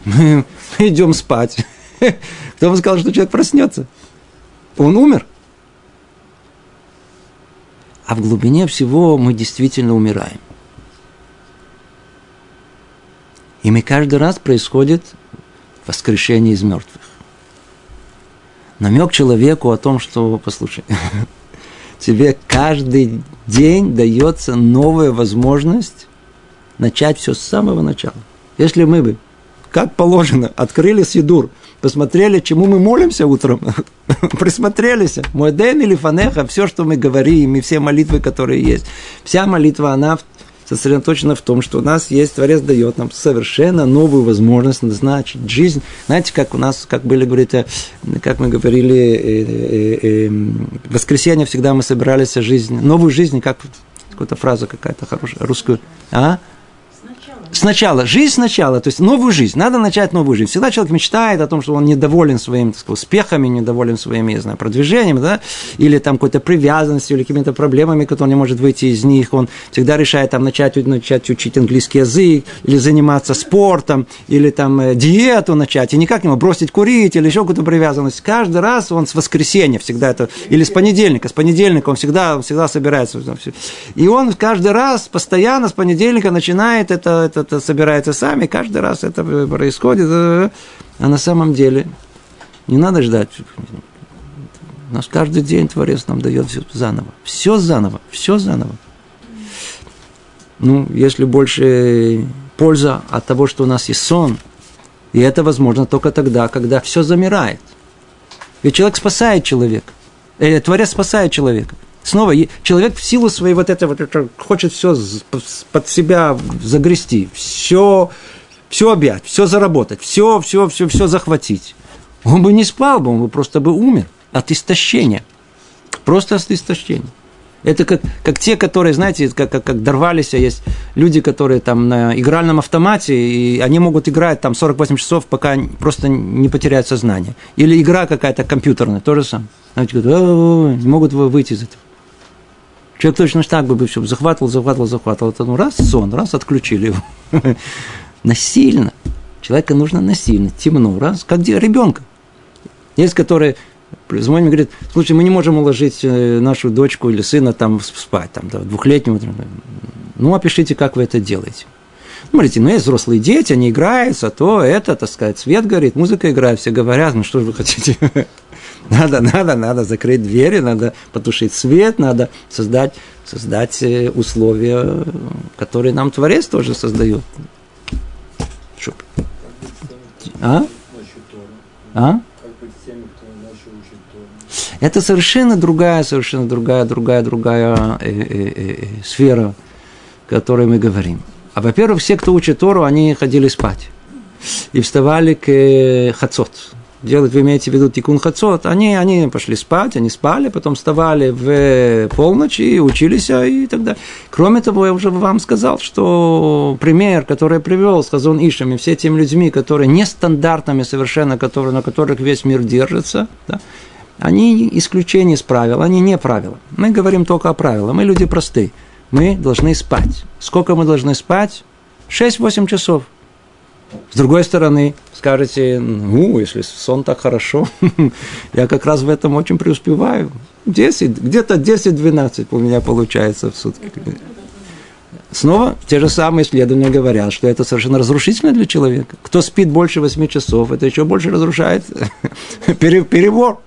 Мы идем спать. *laughs* Кто вам сказал, что человек проснется? Он умер. А в глубине всего мы действительно умираем. И мы каждый раз происходит воскрешение из мертвых намек человеку о том, что, послушай, *laughs* тебе каждый день дается новая возможность начать все с самого начала. Если мы бы, как положено, открыли Сидур, посмотрели, чему мы молимся утром, *laughs* присмотрелись, мой ден или фанеха, все, что мы говорим, и все молитвы, которые есть, вся молитва, она сосредоточена в том, что у нас есть, Творец дает нам совершенно новую возможность назначить жизнь. Знаете, как у нас, как были, говорите, как мы говорили, э, э, э, в воскресенье всегда мы собирались жизнь, новую жизнь, как какая-то фраза какая-то хорошая, русскую, а? Сначала, жизнь сначала, то есть новую жизнь, надо начать новую жизнь. Всегда человек мечтает о том, что он недоволен своими так сказать, успехами, недоволен своими, я знаю, продвижением, да, или там какой-то привязанностью, или какими-то проблемами, которые он не может выйти из них. Он всегда решает там начать, начать учить английский язык, или заниматься спортом, или там э, диету начать, и никак не может бросить курить, или еще какую-то привязанность. Каждый раз он с воскресенья всегда это, или с понедельника, с понедельника он всегда, он всегда собирается. И он каждый раз, постоянно с понедельника начинает это, это это собирается сами, каждый раз это происходит. А на самом деле не надо ждать. У нас каждый день Творец нам дает все заново. Все заново, все заново. Ну, если больше польза от того, что у нас есть сон, и это возможно только тогда, когда все замирает. Ведь человек спасает человека. Э, Творец спасает человека. Снова человек в силу своей вот этого хочет все под себя загрести, все, все объять, все заработать, все, все, все, все захватить. Он бы не спал бы, он бы просто бы умер от истощения. Просто от истощения. Это как, как те, которые, знаете, как, как, как дорвались, а есть люди, которые там на игральном автомате, и они могут играть там 48 часов, пока просто не потеряют сознание. Или игра какая-то компьютерная, то же самое. Знаете, не могут выйти из этого. Человек точно так бы все захватывал, захватывал, захватывал. Это ну раз сон, раз отключили его. *laughs* Насильно. Человека нужно насильно, темно, раз, как ребенка. Есть, которые звонят и говорят, слушай, мы не можем уложить э, нашу дочку или сына там спать, там, да, двухлетнего. Ну, опишите, как вы это делаете. Смотрите, ну есть взрослые дети, они играются, то это, так сказать, свет горит, музыка играет, все говорят, ну что же вы хотите? *laughs* Надо, надо, надо закрыть двери, надо потушить свет, надо создать, создать э, условия, которые нам Творец тоже создает. Чтоб... А? А? Это совершенно другая, совершенно другая, другая, другая э, э, э, сфера, о которой мы говорим. А во-первых, все, кто учит Тору, они ходили спать и вставали к э, хацот. Делать, вы имеете в виду тикун хацот, они, они пошли спать, они спали, потом вставали в полночь и учились и так далее. Кроме того, я уже вам сказал, что пример, который я привел с Хазон Ишами, все теми людьми, которые нестандартными совершенно, которые, на которых весь мир держится, да, они исключение из правил, они не правила. Мы говорим только о правилах. Мы люди простые. Мы должны спать. Сколько мы должны спать? 6-8 часов. С другой стороны, скажете, ну, если сон так хорошо, *laughs* я как раз в этом очень преуспеваю. 10, где-то 10-12 у меня получается в сутки. Снова те же самые исследования говорят, что это совершенно разрушительно для человека. Кто спит больше 8 часов, это еще больше разрушает *laughs* перебор.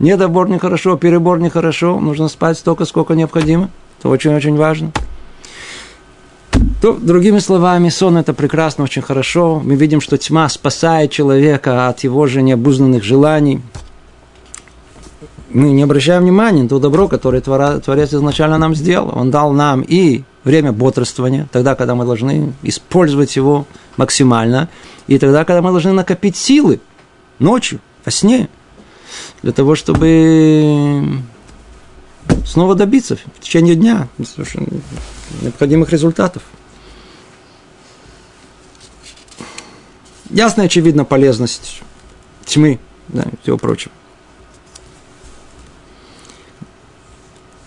Недобор нехорошо, перебор нехорошо. Нужно спать столько, сколько необходимо. Это очень-очень важно. То, другими словами, сон – это прекрасно, очень хорошо. Мы видим, что тьма спасает человека от его же необузнанных желаний. Мы не обращаем внимания на то добро, которое Творец изначально нам сделал. Он дал нам и время бодрствования, тогда, когда мы должны использовать его максимально, и тогда, когда мы должны накопить силы ночью, во сне – для того, чтобы снова добиться в течение дня необходимых результатов. Ясно очевидно полезность тьмы да, и всего прочего.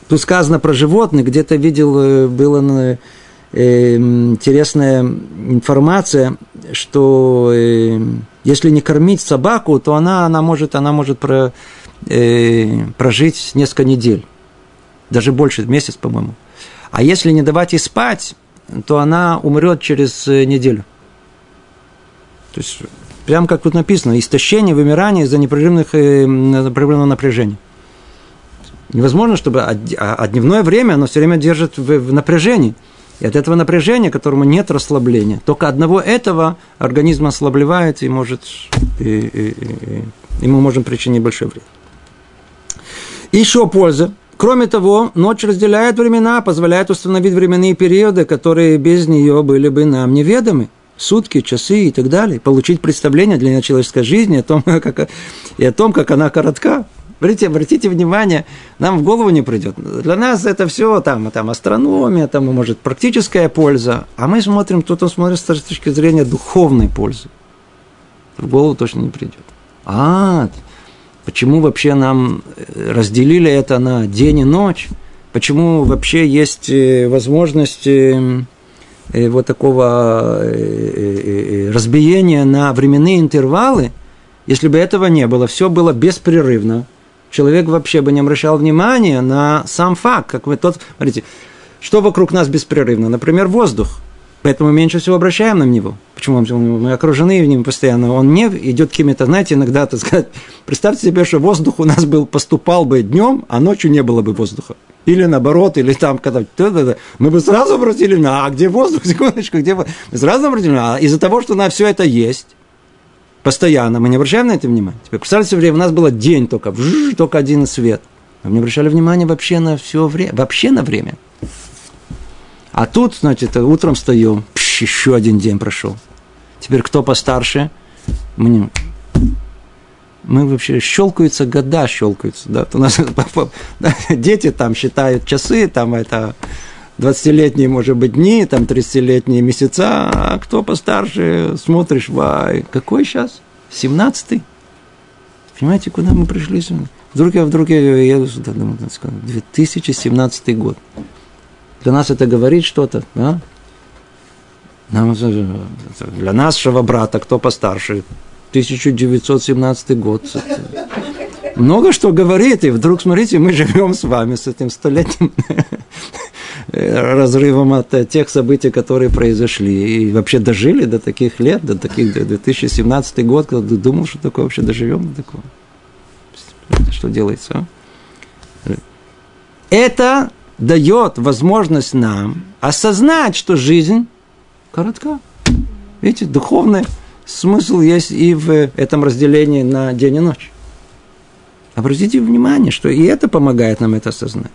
Тут сказано про животных, где-то видел, э, было э, интересная информация, что э, если не кормить собаку, то она, она может, она может про, э, прожить несколько недель. Даже больше, месяц, по-моему. А если не давать ей спать, то она умрет через э, неделю. То есть, прям как тут написано, истощение, вымирание из-за непрерывных, э, непрерывного напряжения. Невозможно, чтобы а, а дневное время оно все время держит в, в напряжении – и от этого напряжения, которому нет расслабления, только одного этого организм ослабливает и может, и, и, и, и мы можем причинить большой вред. Еще польза. Кроме того, ночь разделяет времена, позволяет установить временные периоды, которые без нее были бы нам неведомы сутки, часы и так далее, получить представление для человеческой жизни о том, *laughs* как, и о том, как она коротка. Обратите, обратите внимание, нам в голову не придет. Для нас это все там, там астрономия, там, может, практическая польза. А мы смотрим, кто-то смотрит с точки зрения духовной пользы. В голову точно не придет. А, почему вообще нам э, разделили это на день и ночь? Почему вообще есть э, возможность э, вот такого разбиения на временные интервалы, если бы этого не было, все было беспрерывно, человек вообще бы не обращал внимания на сам факт, как вы тот, смотрите, что вокруг нас беспрерывно, например, воздух. Поэтому меньше всего обращаем на него. Почему мы окружены ним постоянно? Он не идет какими-то, знаете, иногда, так сказать, *laughs* представьте себе, что воздух у нас был, поступал бы днем, а ночью не было бы воздуха. Или наоборот, или там, когда мы бы сразу обратили внимание, а где воздух, *laughs* секундочку, где воздух? Мы сразу обратили внимание, а из-за того, что у нас все это есть, постоянно, мы не обращаем на это внимание. Теперь представьте себе, у нас было день только, вжж, только один свет. Мы не обращали внимания вообще на все время, вообще на время. А тут, значит, утром встаем, пш, еще один день прошел. Теперь кто постарше? Мы, мы вообще щелкаются года, щелкаются. Да? У нас *laughs* *laughs* дети там считают часы, там это 20-летние, может быть, дни, там 30-летние месяца, а кто постарше, смотришь, вай, какой сейчас? 17-й? Понимаете, куда мы пришли? Вдруг я, вдруг я еду сюда, думаю, 2017 год. Для нас это говорит что-то, да? Для нашего брата, кто постарше, 1917 год. Много что говорит, и вдруг, смотрите, мы живем с вами, с этим столетним *laughs* разрывом от э, тех событий, которые произошли. И вообще дожили до таких лет, до таких, до 2017 год, когда думал, что такое вообще доживем до такого. Что делается, а? Это дает возможность нам осознать, что жизнь коротка. Видите, духовный смысл есть и в этом разделении на день и ночь. Обратите внимание, что и это помогает нам это осознать.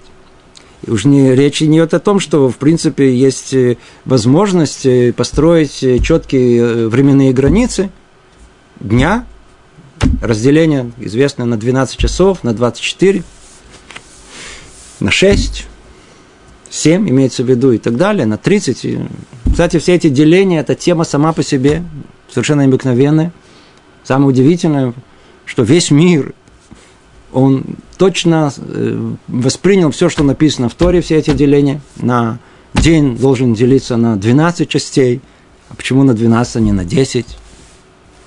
И уж не, речь не идет о том, что, в принципе, есть э, возможность э, построить э, четкие временные границы дня, разделение известно на 12 часов, на 24, на 6, 7 имеется в виду и так далее, на 30. Кстати, все эти деления – это тема сама по себе, совершенно необыкновенная. Самое удивительное, что весь мир – он точно э, воспринял все, что написано в Торе, все эти деления. На день должен делиться на 12 частей. А почему на 12, а не на 10?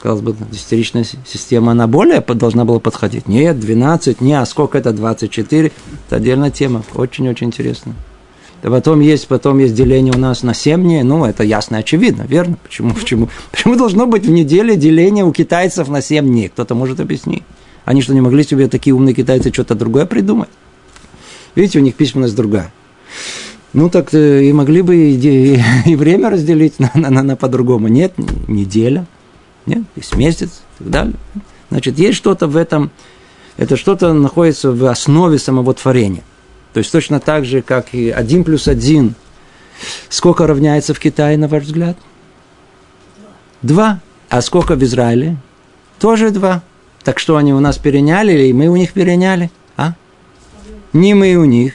Казалось бы, десятиричная система, она более должна была подходить. Нет, 12, не, а сколько это 24? Это отдельная тема, очень-очень интересная. Да потом есть, потом есть деление у нас на 7 дней, ну, это ясно и очевидно, верно? Почему, почему, почему должно быть в неделе деление у китайцев на 7 дней? Кто-то может объяснить. Они что, не могли себе такие умные китайцы что-то другое придумать? Видите, у них письменность другая. Ну, так э, и могли бы и, *laughs* и время разделить на, на, на, на по-другому. Нет, неделя, нет, есть месяц и так далее. Значит, есть что-то в этом, это что-то находится в основе самого творения. То есть точно так же, как и один плюс один. Сколько равняется в Китае, на ваш взгляд? Два. А сколько в Израиле? Тоже два. Так что они у нас переняли или мы у них переняли? А? Не мы у них,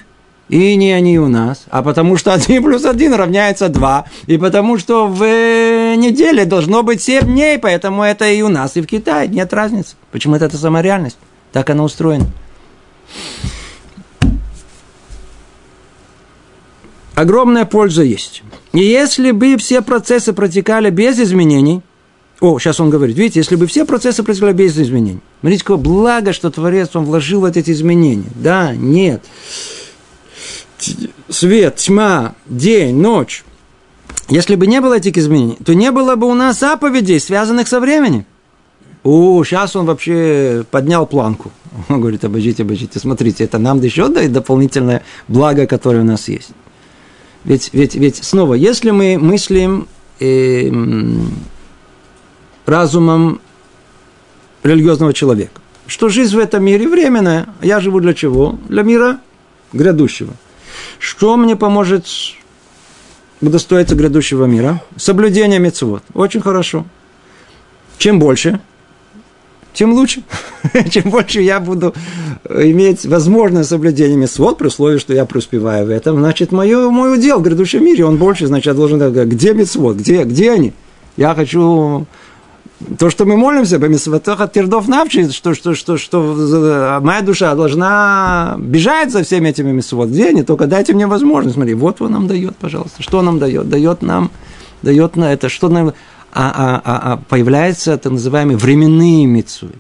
и не они у нас, а потому что 1 плюс 1 равняется 2, и потому что в неделе должно быть 7 дней, поэтому это и у нас, и в Китае, нет разницы. Почему это, это сама реальность? Так она устроена. Огромная польза есть. И если бы все процессы протекали без изменений – о, сейчас он говорит, видите, если бы все процессы происходили без изменений. Смотрите, какое благо, что Творец, он вложил в эти изменения. Да, нет. Свет, тьма, день, ночь. Если бы не было этих изменений, то не было бы у нас заповедей, связанных со временем. О, сейчас он вообще поднял планку. Он говорит, обождите, обождите, смотрите, это нам еще дает дополнительное благо, которое у нас есть. Ведь, ведь, ведь снова, если мы мыслим э, разумом религиозного человека. Что жизнь в этом мире временная. Я живу для чего? Для мира грядущего. Что мне поможет удостоиться грядущего мира? Соблюдение мецвод. Очень хорошо. Чем больше, тем лучше. *laughs* Чем больше я буду иметь возможность соблюдения мецвод, при условии, что я преуспеваю в этом, значит, мое, мой удел в грядущем мире, он больше, значит, я должен... Где мецвод? Где, где они? Я хочу то, что мы молимся, Бамисватоха Тирдов Навчи, что, что, что, что моя душа должна бежать за всеми этими мисвод. Где они? Только дайте мне возможность. Смотри, вот он нам дает, пожалуйста. Что нам дает? Дает нам, дает на это, что нам... А, а, а, а появляются так называемые временные митцвы.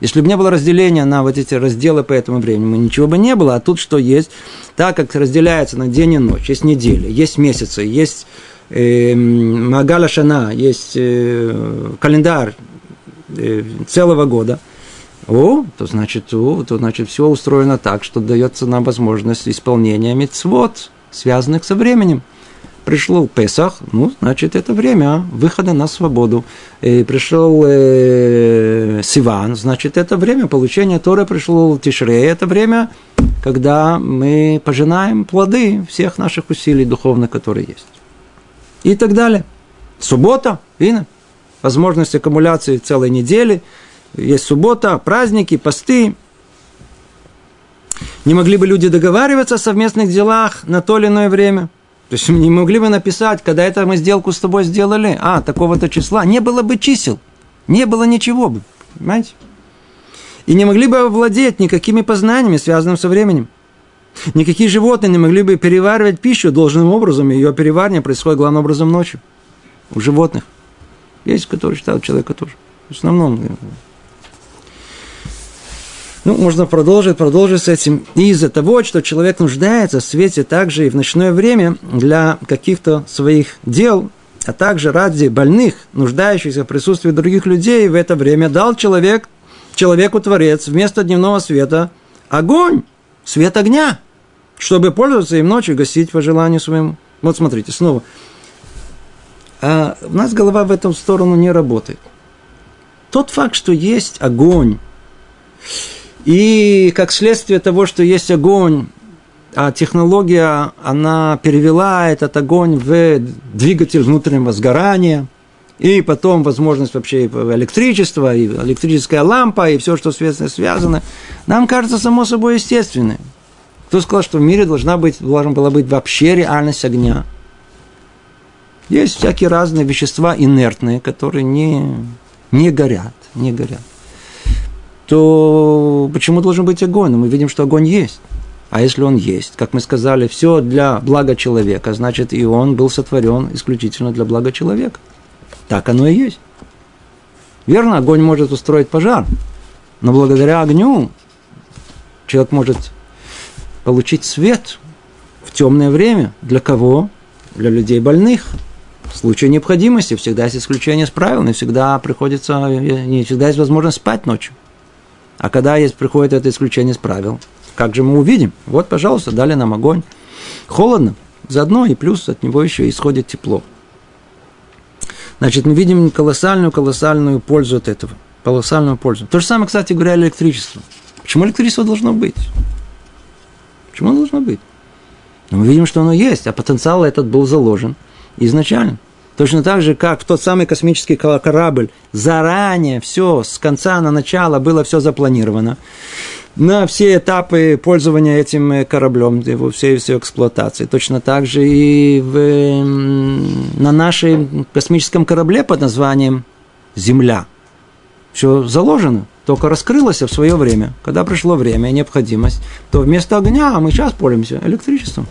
Если бы не было разделения на вот эти разделы по этому времени, ничего бы не было. А тут что есть? Так как разделяется на день и ночь, есть недели, есть месяцы, есть э, Магаля Шана, есть э, календарь э, целого года, о, то значит, о, то значит все устроено так, что дается нам возможность исполнения мецвод, связанных со временем. Пришел Песах, ну, значит, это время выхода на свободу. И пришел э, Сиван, значит, это время получения Торы. Пришел Тишрей, это время, когда мы пожинаем плоды всех наших усилий духовных, которые есть и так далее. Суббота, видно, возможность аккумуляции целой недели, есть суббота, праздники, посты. Не могли бы люди договариваться о совместных делах на то или иное время? То есть не могли бы написать, когда это мы сделку с тобой сделали, а, такого-то числа, не было бы чисел, не было ничего бы, понимаете? И не могли бы овладеть никакими познаниями, связанными со временем. Никакие животные не могли бы переваривать пищу должным образом, ее переваривание происходит главным образом ночью. У животных. Есть, которые считают человека тоже. В основном. Ну, можно продолжить, продолжить с этим. И из-за того, что человек нуждается в свете также и в ночное время для каких-то своих дел, а также ради больных, нуждающихся в присутствии других людей, в это время дал человек, человеку Творец вместо дневного света огонь, свет огня, чтобы пользоваться им ночью, гасить по желанию своему. Вот смотрите, снова. А у нас голова в эту сторону не работает. Тот факт, что есть огонь, и как следствие того, что есть огонь, а технология, она перевела этот огонь в двигатель внутреннего сгорания, и потом возможность вообще электричества, и электрическая лампа, и все, что связано, связано, нам кажется само собой естественным. Кто сказал, что в мире должна быть, должна была быть вообще реальность огня? Есть всякие разные вещества инертные, которые не, не горят, не горят то почему должен быть огонь? Но мы видим, что огонь есть. А если он есть, как мы сказали, все для блага человека, значит, и он был сотворен исключительно для блага человека. Так оно и есть. Верно, огонь может устроить пожар, но благодаря огню человек может получить свет в темное время. Для кого? Для людей больных. В случае необходимости всегда есть исключение с правил, не всегда приходится, не всегда есть возможность спать ночью. А когда есть, приходит это исключение с правил, как же мы увидим? Вот, пожалуйста, дали нам огонь. Холодно, заодно и плюс от него еще исходит тепло. Значит, мы видим колоссальную, колоссальную пользу от этого. Колоссальную пользу. То же самое, кстати говоря, электричество. Почему электричество должно быть? Почему оно должно быть? Но мы видим, что оно есть, а потенциал этот был заложен изначально. Точно так же, как в тот самый космический корабль, заранее все, с конца на начало было все запланировано. На все этапы пользования этим э, кораблем, его всей, всей эксплуатации. Точно так же и в, на нашем космическом корабле под названием Земля. Все заложено, только раскрылось в свое время. Когда пришло время и необходимость, то вместо огня мы сейчас пользуемся электричеством.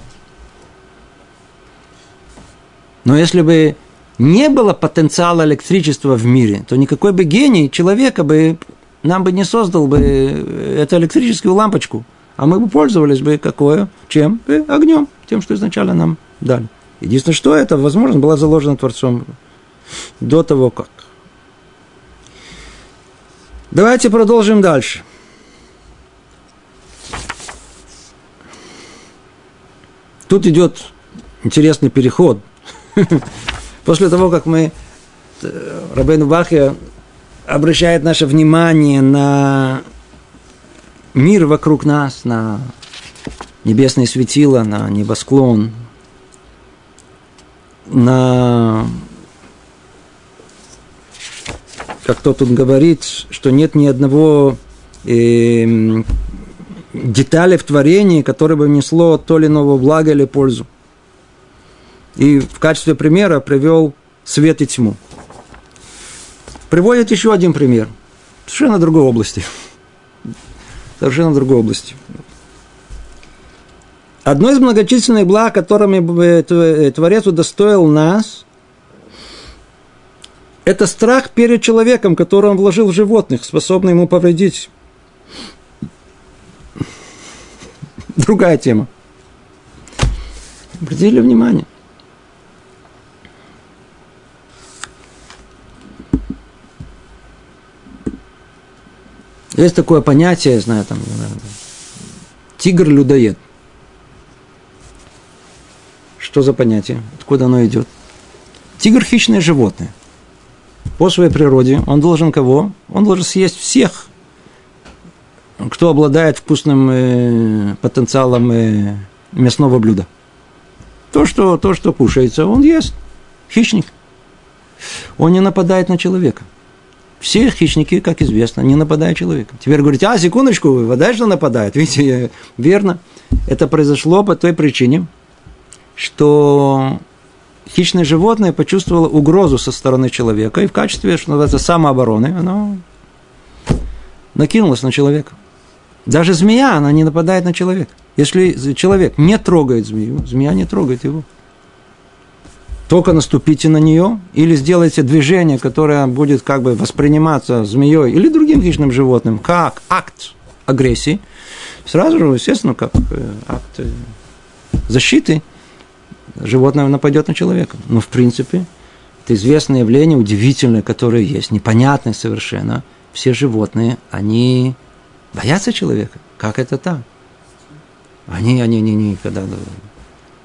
Но если бы не было потенциала электричества в мире, то никакой бы гений человека бы нам бы не создал бы эту электрическую лампочку, а мы бы пользовались бы какое? Чем? Бы огнем, тем, что изначально нам дали. Единственное, что это, возможно, было заложено Творцом до того, как. Давайте продолжим дальше. Тут идет интересный переход *laughs* После того, как мы, э, Рабейну Бахья обращает наше внимание на мир вокруг нас, на небесные светила, на небосклон, на как кто тут говорит, что нет ни одного э, детали в творении, которое бы несло то или иного блага или пользу. И в качестве примера привел свет и тьму. Приводит еще один пример. Совершенно другой области. Совершенно другой области. Одно из многочисленных благ, которыми Творец удостоил нас, это страх перед человеком, который он вложил в животных, способный ему повредить. Другая тема. Обратили внимание – Есть такое понятие, я знаю, там, тигр-людоед. Что за понятие? Откуда оно идет? Тигр – хищное животное. По своей природе он должен кого? Он должен съесть всех, кто обладает вкусным э, потенциалом э, мясного блюда. То что, то, что кушается, он ест. Хищник. Он не нападает на человека – все хищники, как известно, не нападают человека. Теперь говорите, а, секундочку, вы вода что нападает? *laughs* Видите, верно. Это произошло по той причине, что хищное животное почувствовало угрозу со стороны человека, и в качестве, что называется, самообороны, оно накинулось на человека. Даже змея, она не нападает на человека. Если человек не трогает змею, змея не трогает его только наступите на нее или сделайте движение, которое будет как бы восприниматься змеей или другим хищным животным как акт агрессии, сразу же, естественно, как э, акт э, защиты, животное нападет на человека. Но, в принципе, это известное явление, удивительное, которое есть, непонятное совершенно. Все животные, они боятся человека. Как это так? Они, они, они никогда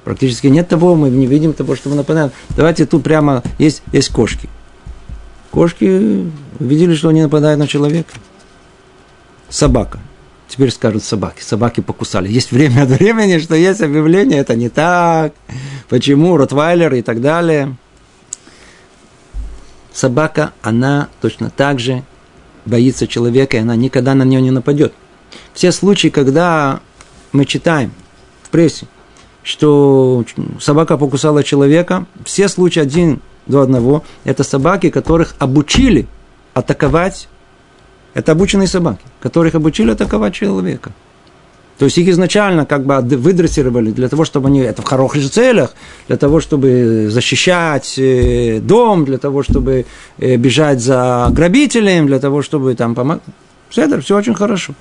Практически нет того, мы не видим того, что мы нападаем. Давайте тут прямо есть, есть кошки. Кошки видели, что они нападают на человека. Собака. Теперь скажут собаки. Собаки покусали. Есть время от времени, что есть объявление, это не так. Почему? Ротвайлер и так далее. Собака, она точно так же боится человека, и она никогда на нее не нападет. Все случаи, когда мы читаем в прессе, что собака покусала человека, все случаи один до одного, это собаки, которых обучили атаковать, это обученные собаки, которых обучили атаковать человека. То есть их изначально как бы выдрессировали для того, чтобы они, это в хороших целях, для того, чтобы защищать э, дом, для того, чтобы э, бежать за грабителем, для того, чтобы там помогать. Все это все очень хорошо.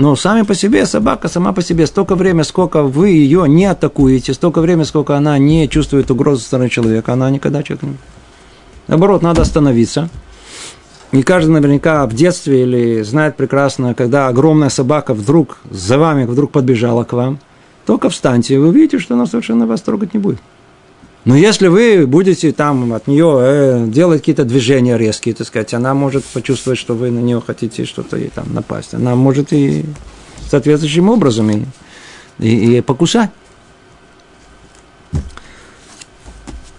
Но сами по себе собака, сама по себе, столько времени, сколько вы ее не атакуете, столько времени, сколько она не чувствует угрозы со стороны человека, она никогда человека не... Наоборот, надо остановиться. Не каждый наверняка в детстве или знает прекрасно, когда огромная собака вдруг за вами вдруг подбежала к вам, только встаньте, и вы увидите, что она совершенно вас трогать не будет. Но если вы будете там от нее э, делать какие-то движения резкие, так сказать, она может почувствовать, что вы на нее хотите что-то ей там напасть. Она может и соответствующим образом и, и, и покусать.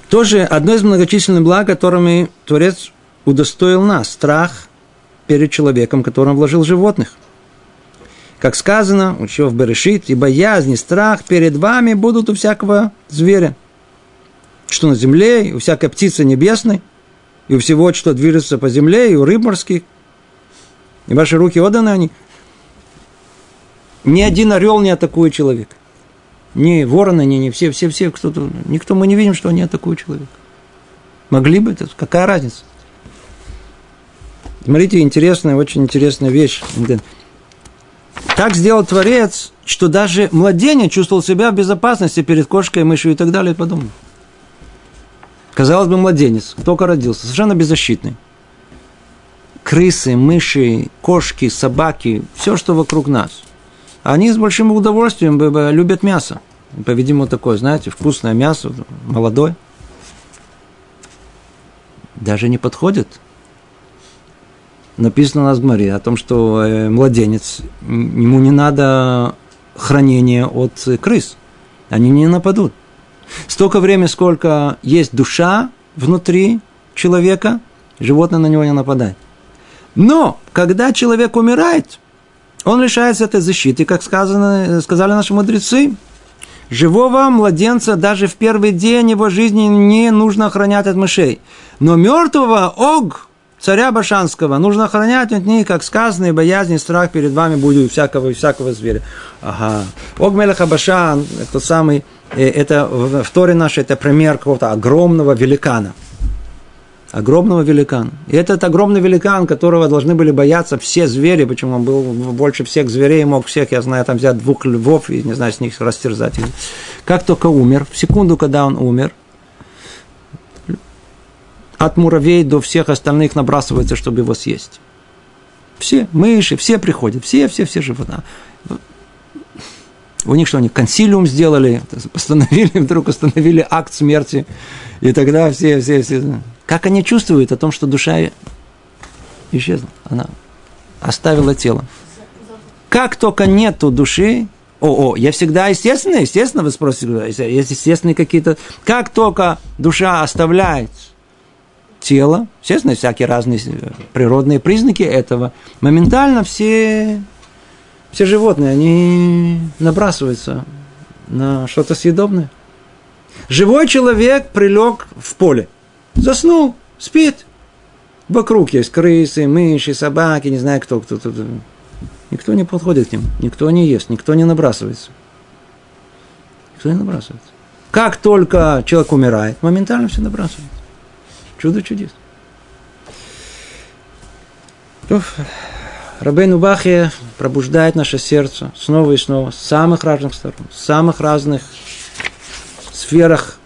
Тоже одно из многочисленных благ, которыми Творец удостоил нас – страх перед человеком, которым вложил животных. Как сказано, еще в Берешит, и боязнь и страх перед вами будут у всякого зверя – что на земле, и у всякой птицы небесной, и у всего, что движется по земле, и у рыб морских. И ваши руки отданы они. Ни один орел не атакует человека. Ни вороны, ни, ни все, все, все, кто-то, никто, мы не видим, что они атакуют человека. Могли бы, это какая разница? Смотрите, интересная, очень интересная вещь. Так сделал Творец, что даже младенец чувствовал себя в безопасности перед кошкой, мышью и так далее и. Казалось бы, младенец, только родился, совершенно беззащитный. Крысы, мыши, кошки, собаки, все, что вокруг нас. Они с большим удовольствием любят мясо. По-видимому, такое, знаете, вкусное мясо, молодое. Даже не подходит. Написано у нас в Гмаре о том, что э, младенец, ему не надо хранения от крыс. Они не нападут. Столько времени, сколько есть душа внутри человека, животное на него не нападает. Но, когда человек умирает, он лишается этой защиты, как сказано, сказали наши мудрецы. Живого младенца даже в первый день его жизни не нужно охранять от мышей. Но мертвого ог, царя Башанского, нужно охранять от них, как сказано, и боязнь и страх перед вами будет всякого, всякого зверя. Ага. Ог Мелеха Башан, это самый это в Торе нашей, это пример какого-то огромного великана. Огромного великана. И этот огромный великан, которого должны были бояться все звери, почему он был больше всех зверей, мог всех, я знаю, там взять двух львов и, не знаю, с них растерзать. Как только умер, в секунду, когда он умер, от муравей до всех остальных набрасывается, чтобы его съесть. Все, мыши, все приходят, все, все, все животные. У них что, они консилиум сделали, постановили, *laughs* вдруг установили акт смерти, и тогда все, все, все. Как они чувствуют о том, что душа исчезла, она оставила тело. Как только нету души, о, о, я всегда, естественно, естественно, вы спросите, есть естественные какие-то, как только душа оставляет тело, естественно, всякие разные природные признаки этого, моментально все все животные, они набрасываются на что-то съедобное. Живой человек прилег в поле, заснул, спит. Вокруг есть крысы, мыши, собаки, не знаю кто, кто, кто. Никто не подходит к ним, никто не ест, никто не набрасывается. Никто не набрасывается. Как только человек умирает, моментально все набрасывается. Чудо чудес. Рабейну Бахе пробуждает наше сердце снова и снова, с самых разных сторон, с самых разных сферах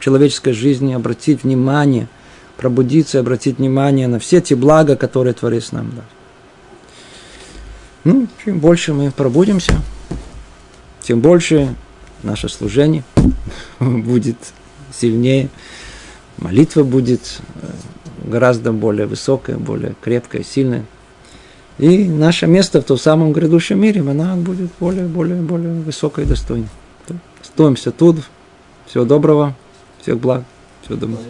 человеческой жизни, обратить внимание, пробудиться, обратить внимание на все те блага, которые Творец нам дал. Ну, чем больше мы пробудимся, тем больше наше служение *laughs* будет сильнее, молитва будет э, гораздо более высокая, более крепкая, сильная. И наше место в том самом грядущем мире, она будет более, более, более высокой и достойной. Стоимся тут. Всего доброго, всех благ, всего доброго.